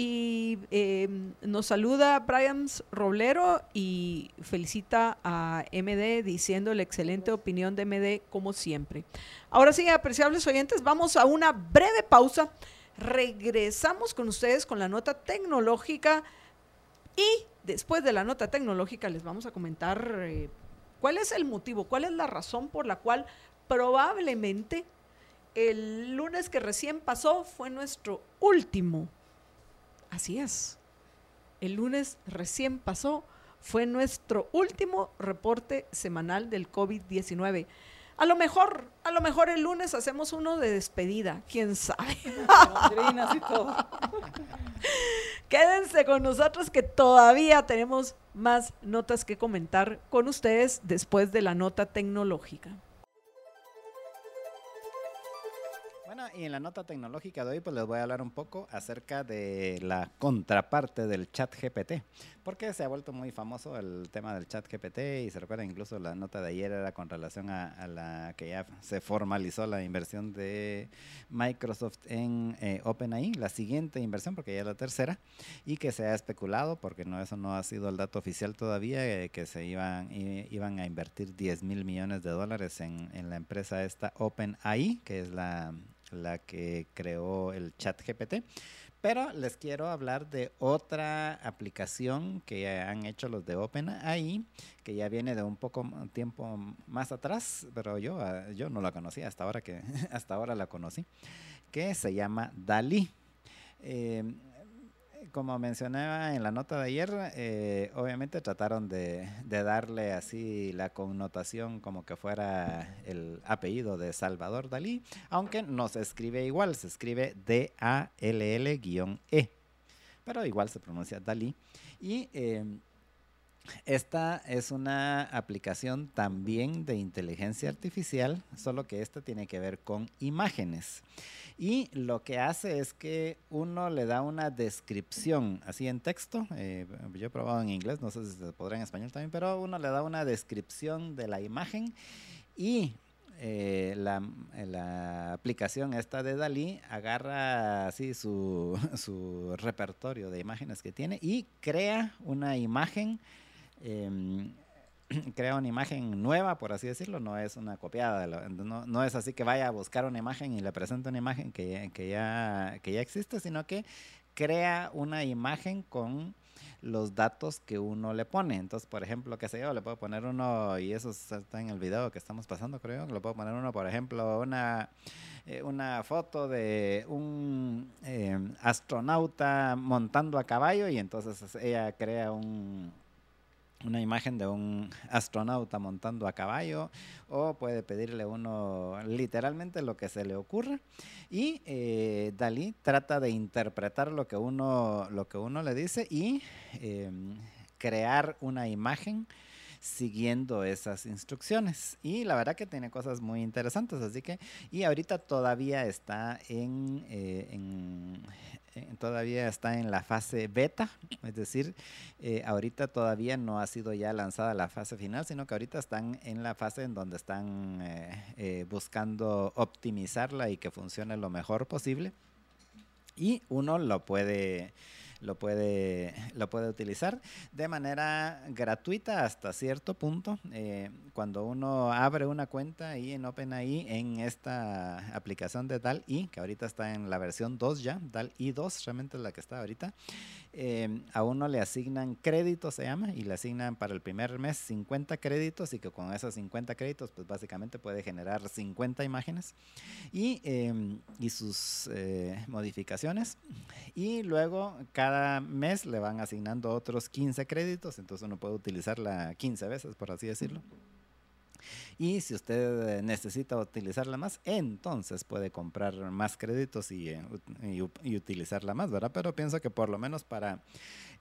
Y eh, nos saluda Brian Roblero y felicita a MD diciendo la excelente opinión de MD como siempre. Ahora sí, apreciables oyentes, vamos a una breve pausa. Regresamos con ustedes con la nota tecnológica y después de la nota tecnológica les vamos a comentar eh, cuál es el motivo, cuál es la razón por la cual probablemente el lunes que recién pasó fue nuestro último. Así es. El lunes recién pasó fue nuestro último reporte semanal del COVID-19. A lo mejor, a lo mejor el lunes hacemos uno de despedida, quién sabe. Golondrinas y todo. Quédense con nosotros que todavía tenemos más notas que comentar con ustedes después de la nota tecnológica. Y en la nota tecnológica de hoy pues les voy a hablar un poco acerca de la contraparte del chat GPT, porque se ha vuelto muy famoso el tema del chat GPT y se recuerda incluso la nota de ayer era con relación a, la que ya se formalizó la inversión de Microsoft en eh, OpenAI, la siguiente inversión porque ya es la tercera, y que se ha especulado, porque no eso no ha sido el dato oficial todavía, eh, que se iban, iban a invertir 10 mil millones de dólares en, en la empresa esta OpenAI, que es la la que creó el chat GPT. Pero les quiero hablar de otra aplicación que han hecho los de OpenAI, que ya viene de un poco tiempo más atrás, pero yo, ah, yo no la conocía hasta ahora que hasta ahora la conocí, que se llama DALI. Eh, como mencionaba en la nota de ayer, eh, obviamente trataron de, darle así la connotación como que fuera el apellido de Salvador Dalí, aunque no se escribe igual, se escribe D-A-L-L-E, pero igual se pronuncia Dalí. Y eh, esta es una aplicación también de inteligencia artificial, solo que esta tiene que ver con imágenes. Y lo que hace es que uno le da una descripción, así en texto, eh, yo he probado en inglés, no sé si se podrá en español también, pero uno le da una descripción de la imagen y eh, la, aplicación esta de Dalí agarra así su, su, repertorio de imágenes que tiene y crea una imagen em, crea una imagen nueva, por así decirlo, no es una copiada, no, es así que vaya a buscar una imagen y le presente una imagen que, que, ya, que ya existe, sino que crea una imagen con los datos que uno le pone. Entonces, por ejemplo, qué sé yo, le puedo poner uno, y eso está en el video que estamos pasando, creo, le puedo poner uno, por ejemplo, una, eh, una foto de un eh, astronauta montando a caballo y entonces ella crea un una imagen de un astronauta montando a caballo o puede pedirle uno literalmente lo que se le ocurra y eh, Dalí trata de interpretar lo que uno lo que uno le dice y em, crear una imagen siguiendo esas instrucciones. Y la verdad que tiene cosas muy interesantes, así que, y ahorita todavía está en, eh, eh, todavía está en la fase beta, es decir, eh, ahorita todavía no ha sido ya lanzada la fase final, sino que ahorita están en la fase en donde están buscando optimizarla y que funcione lo mejor posible. Y uno lo puede lo puede, lo puede utilizar de manera gratuita hasta cierto punto. Eh, cuando uno abre una cuenta ahí en OpenAI en esta aplicación de DAL-I, que ahorita está en la versión 2 ya, DAL-I 2 realmente es la que está ahorita, eh, a uno le asignan créditos, se llama, y le asignan para el primer mes 50 créditos y que con esos 50 créditos pues básicamente puede generar 50 imágenes y, eh, y sus modificaciones. Y luego cada cada mes le van asignando otros 15 créditos, entonces uno puede utilizarla 15 veces, por así decirlo. Y si usted necesita utilizarla más, entonces puede comprar más créditos y, eh, y, utilizarla más, ¿verdad? Pero pienso que por lo menos para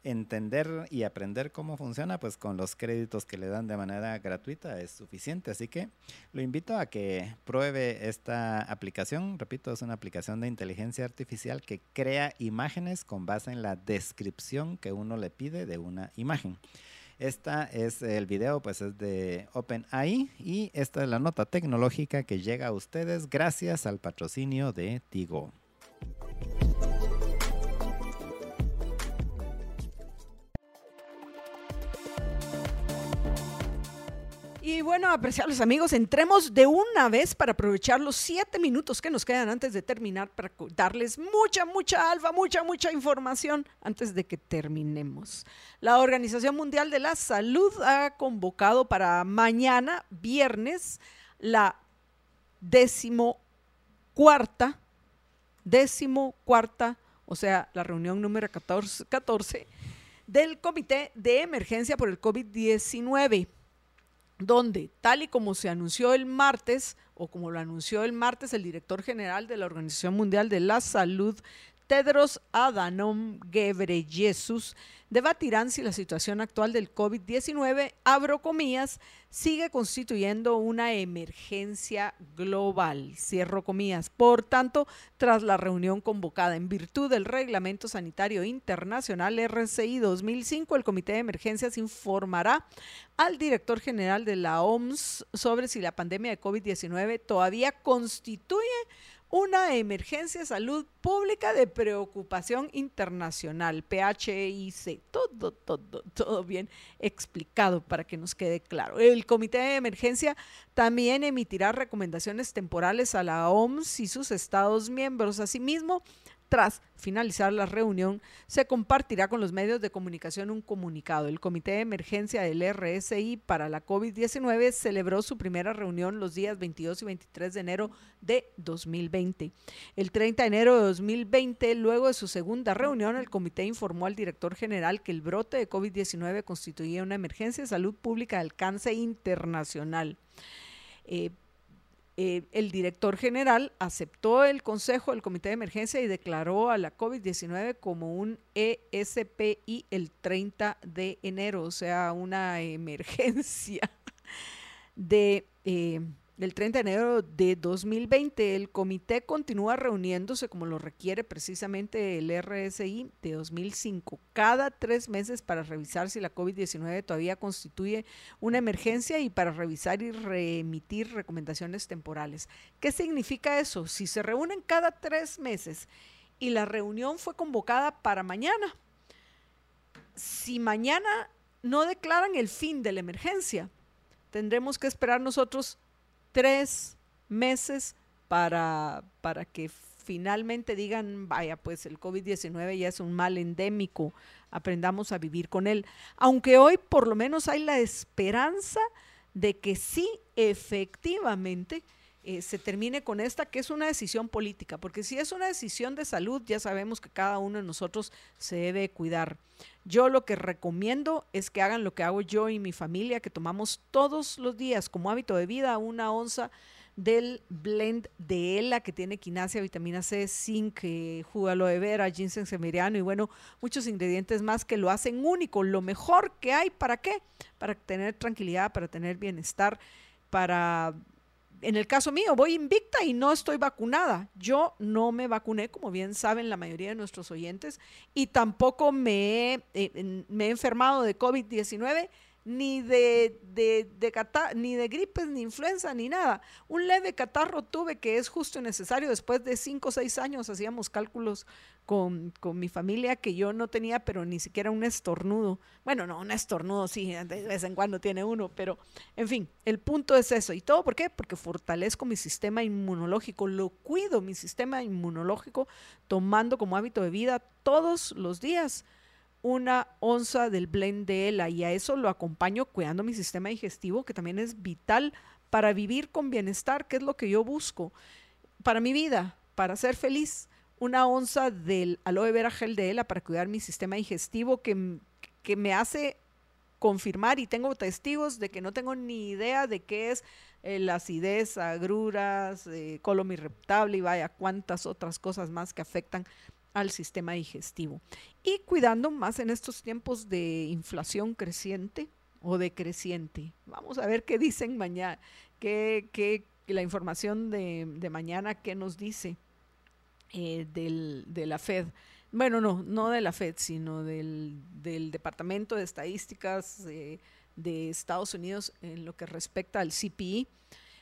entender y aprender cómo funciona, pues con los créditos que le dan de manera gratuita es suficiente. Así que lo invito a que pruebe esta aplicación. Repito, es una aplicación de inteligencia artificial que crea imágenes con base en la descripción que uno le pide de una imagen. Esta es el video, pues es de OpenAI y esta es la nota tecnológica que llega a ustedes gracias al patrocinio de Tigo. Y bueno, apreciables amigos, entremos de una vez para aprovechar los siete minutos que nos quedan antes de terminar para darles mucha, mucha alfa, mucha, mucha información antes de que terminemos. La Organización Mundial de la Salud ha convocado para mañana, viernes, la décimo cuarta, décimo cuarta, o sea, la reunión número 14, 14 del Comité de Emergencia por el COVID-19 donde, tal y como se anunció el martes, o como lo anunció el martes el director general de la Organización Mundial de la Salud, Tedros Adhanom Ghebreyesus debatirán si la situación actual del COVID-19, abro comillas, sigue constituyendo una emergencia global, cierro comillas. Por tanto, tras la reunión convocada en virtud del Reglamento Sanitario Internacional RCI 2005, el Comité de Emergencias informará al director general de la OMS sobre si la pandemia de COVID-19 todavía constituye una emergencia de salud pública de preocupación internacional, PHIC, todo, todo, todo bien explicado para que nos quede claro. El Comité de Emergencia también emitirá recomendaciones temporales a la OMS y sus Estados miembros. Asimismo, tras finalizar la reunión, se compartirá con los medios de comunicación un comunicado. El Comité de Emergencia del RSI para la COVID-19 celebró su primera reunión los días 22 y 23 de enero de 2020. El 30 de enero de 2020, luego de su segunda reunión, el comité informó al director general que el brote de COVID-19 constituía una emergencia de salud pública de alcance internacional. Eh, eh, el director general aceptó el consejo del comité de emergencia y declaró a la COVID-19 como un ESPI el 30 de enero, o sea, una emergencia de... Eh, del 30 de enero de 2020. El comité continúa reuniéndose como lo requiere precisamente el RSI de 2005, cada tres meses para revisar si la COVID-19 todavía constituye una emergencia y para revisar y reemitir recomendaciones temporales. ¿Qué significa eso? Si se reúnen cada tres meses y la reunión fue convocada para mañana, si mañana no declaran el fin de la emergencia, tendremos que esperar nosotros tres meses para, para que finalmente digan, vaya, pues el COVID-19 ya es un mal endémico, aprendamos a vivir con él. Aunque hoy por lo menos hay la esperanza de que sí, efectivamente, eh, se termine con esta, que es una decisión política, porque si es una decisión de salud, ya sabemos que cada uno de nosotros se debe cuidar. Yo lo que recomiendo es que hagan lo que hago yo y mi familia, que tomamos todos los días como hábito de vida una onza del blend de ELA que tiene quinasia, vitamina C, zinc, eh, jugo de vera, ginseng semeriano y bueno, muchos ingredientes más que lo hacen único, lo mejor que hay, ¿para qué? Para tener tranquilidad, para tener bienestar, para en el caso mío, voy invicta y no estoy vacunada. Yo no me vacuné, como bien saben la mayoría de nuestros oyentes, y tampoco me he, eh, enfermado de COVID-19 ni de, de, ni de gripes, ni influenza, ni nada. Un leve catarro tuve que es justo y necesario. Después de cinco o seis años hacíamos cálculos con, con, mi familia que yo no tenía, pero ni siquiera un estornudo. Bueno, no, un estornudo sí, de vez en cuando tiene uno, pero en fin, el punto es eso. ¿Y todo por qué? Porque fortalezco mi sistema inmunológico, lo cuido mi sistema inmunológico tomando como hábito de vida todos los días una onza del blend de ELA y a eso lo acompaño cuidando mi sistema digestivo, que también es vital para vivir con bienestar, que es lo que yo busco para mi vida, para ser feliz. Una onza del aloe vera gel de ELA para cuidar mi sistema digestivo que, que me hace confirmar y tengo testigos de que no tengo ni idea de qué es eh, la acidez, agruras, eh, colon y vaya cuántas otras cosas más que afectan al sistema digestivo. Y cuidando más en estos tiempos de inflación creciente o decreciente. Vamos a ver qué dicen mañana, qué, la información de, mañana, qué nos dice eh, del, de la Fed. Bueno, no, no de la Fed, sino del, Departamento de Estadísticas de Estados Unidos en lo que respecta al CPI.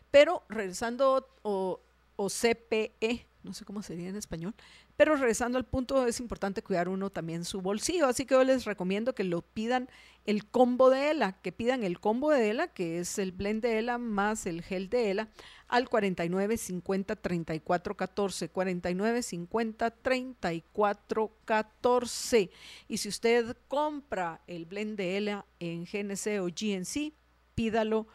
Pero regresando, o, o CPE, no sé cómo sería en español, pero regresando al punto, es importante cuidar uno también su bolsillo, así que yo les recomiendo que lo pidan el combo de ELA, que pidan el combo de ELA, que es el blend de ELA más el gel de ELA, al 49 50 34 14, 49 50 34 14. Y si usted compra el blend de ELA en GNC o GNC, pídalo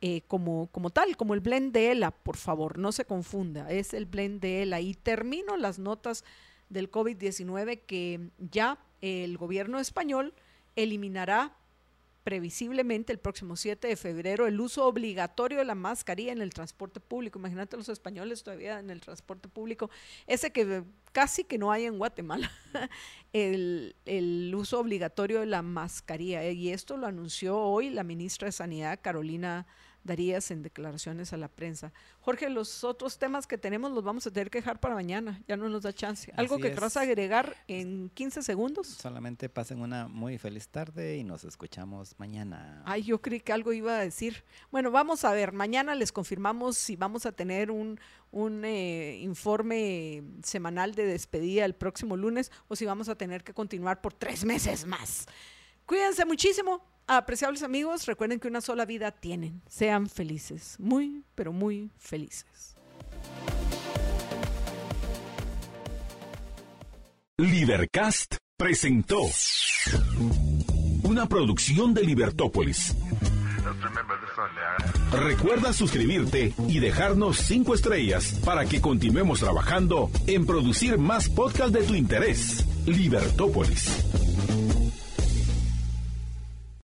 eh, como, como tal, como el blend de ELA, por favor, no se confunda, es el blend de ELA. Y termino las notas del COVID-19 que ya el gobierno español eliminará previsiblemente el próximo 7 de febrero el uso obligatorio de la mascarilla en el transporte público. Imagínate los españoles todavía en el transporte público, ese que casi que no hay en Guatemala, el, el uso obligatorio de la mascarilla. Y esto lo anunció hoy la ministra de Sanidad, Carolina darías en declaraciones a la prensa. Jorge, los otros temas que tenemos los vamos a tener que dejar para mañana, ya no nos da chance. ¿Algo que querrás agregar en 15 segundos? Solamente pasen una muy feliz tarde y nos escuchamos mañana. Ay, yo creí que algo iba a decir. Bueno, vamos a ver, mañana les confirmamos si vamos a tener un, un eh, informe semanal de despedida el próximo lunes o si vamos a tener que continuar por tres meses más. Cuídense muchísimo. Apreciables amigos, recuerden que una sola vida tienen. Sean felices, muy, pero muy felices. Libercast presentó una producción de Libertópolis. Recuerda suscribirte y dejarnos cinco estrellas para que continuemos trabajando en producir más podcasts de tu interés. Libertópolis.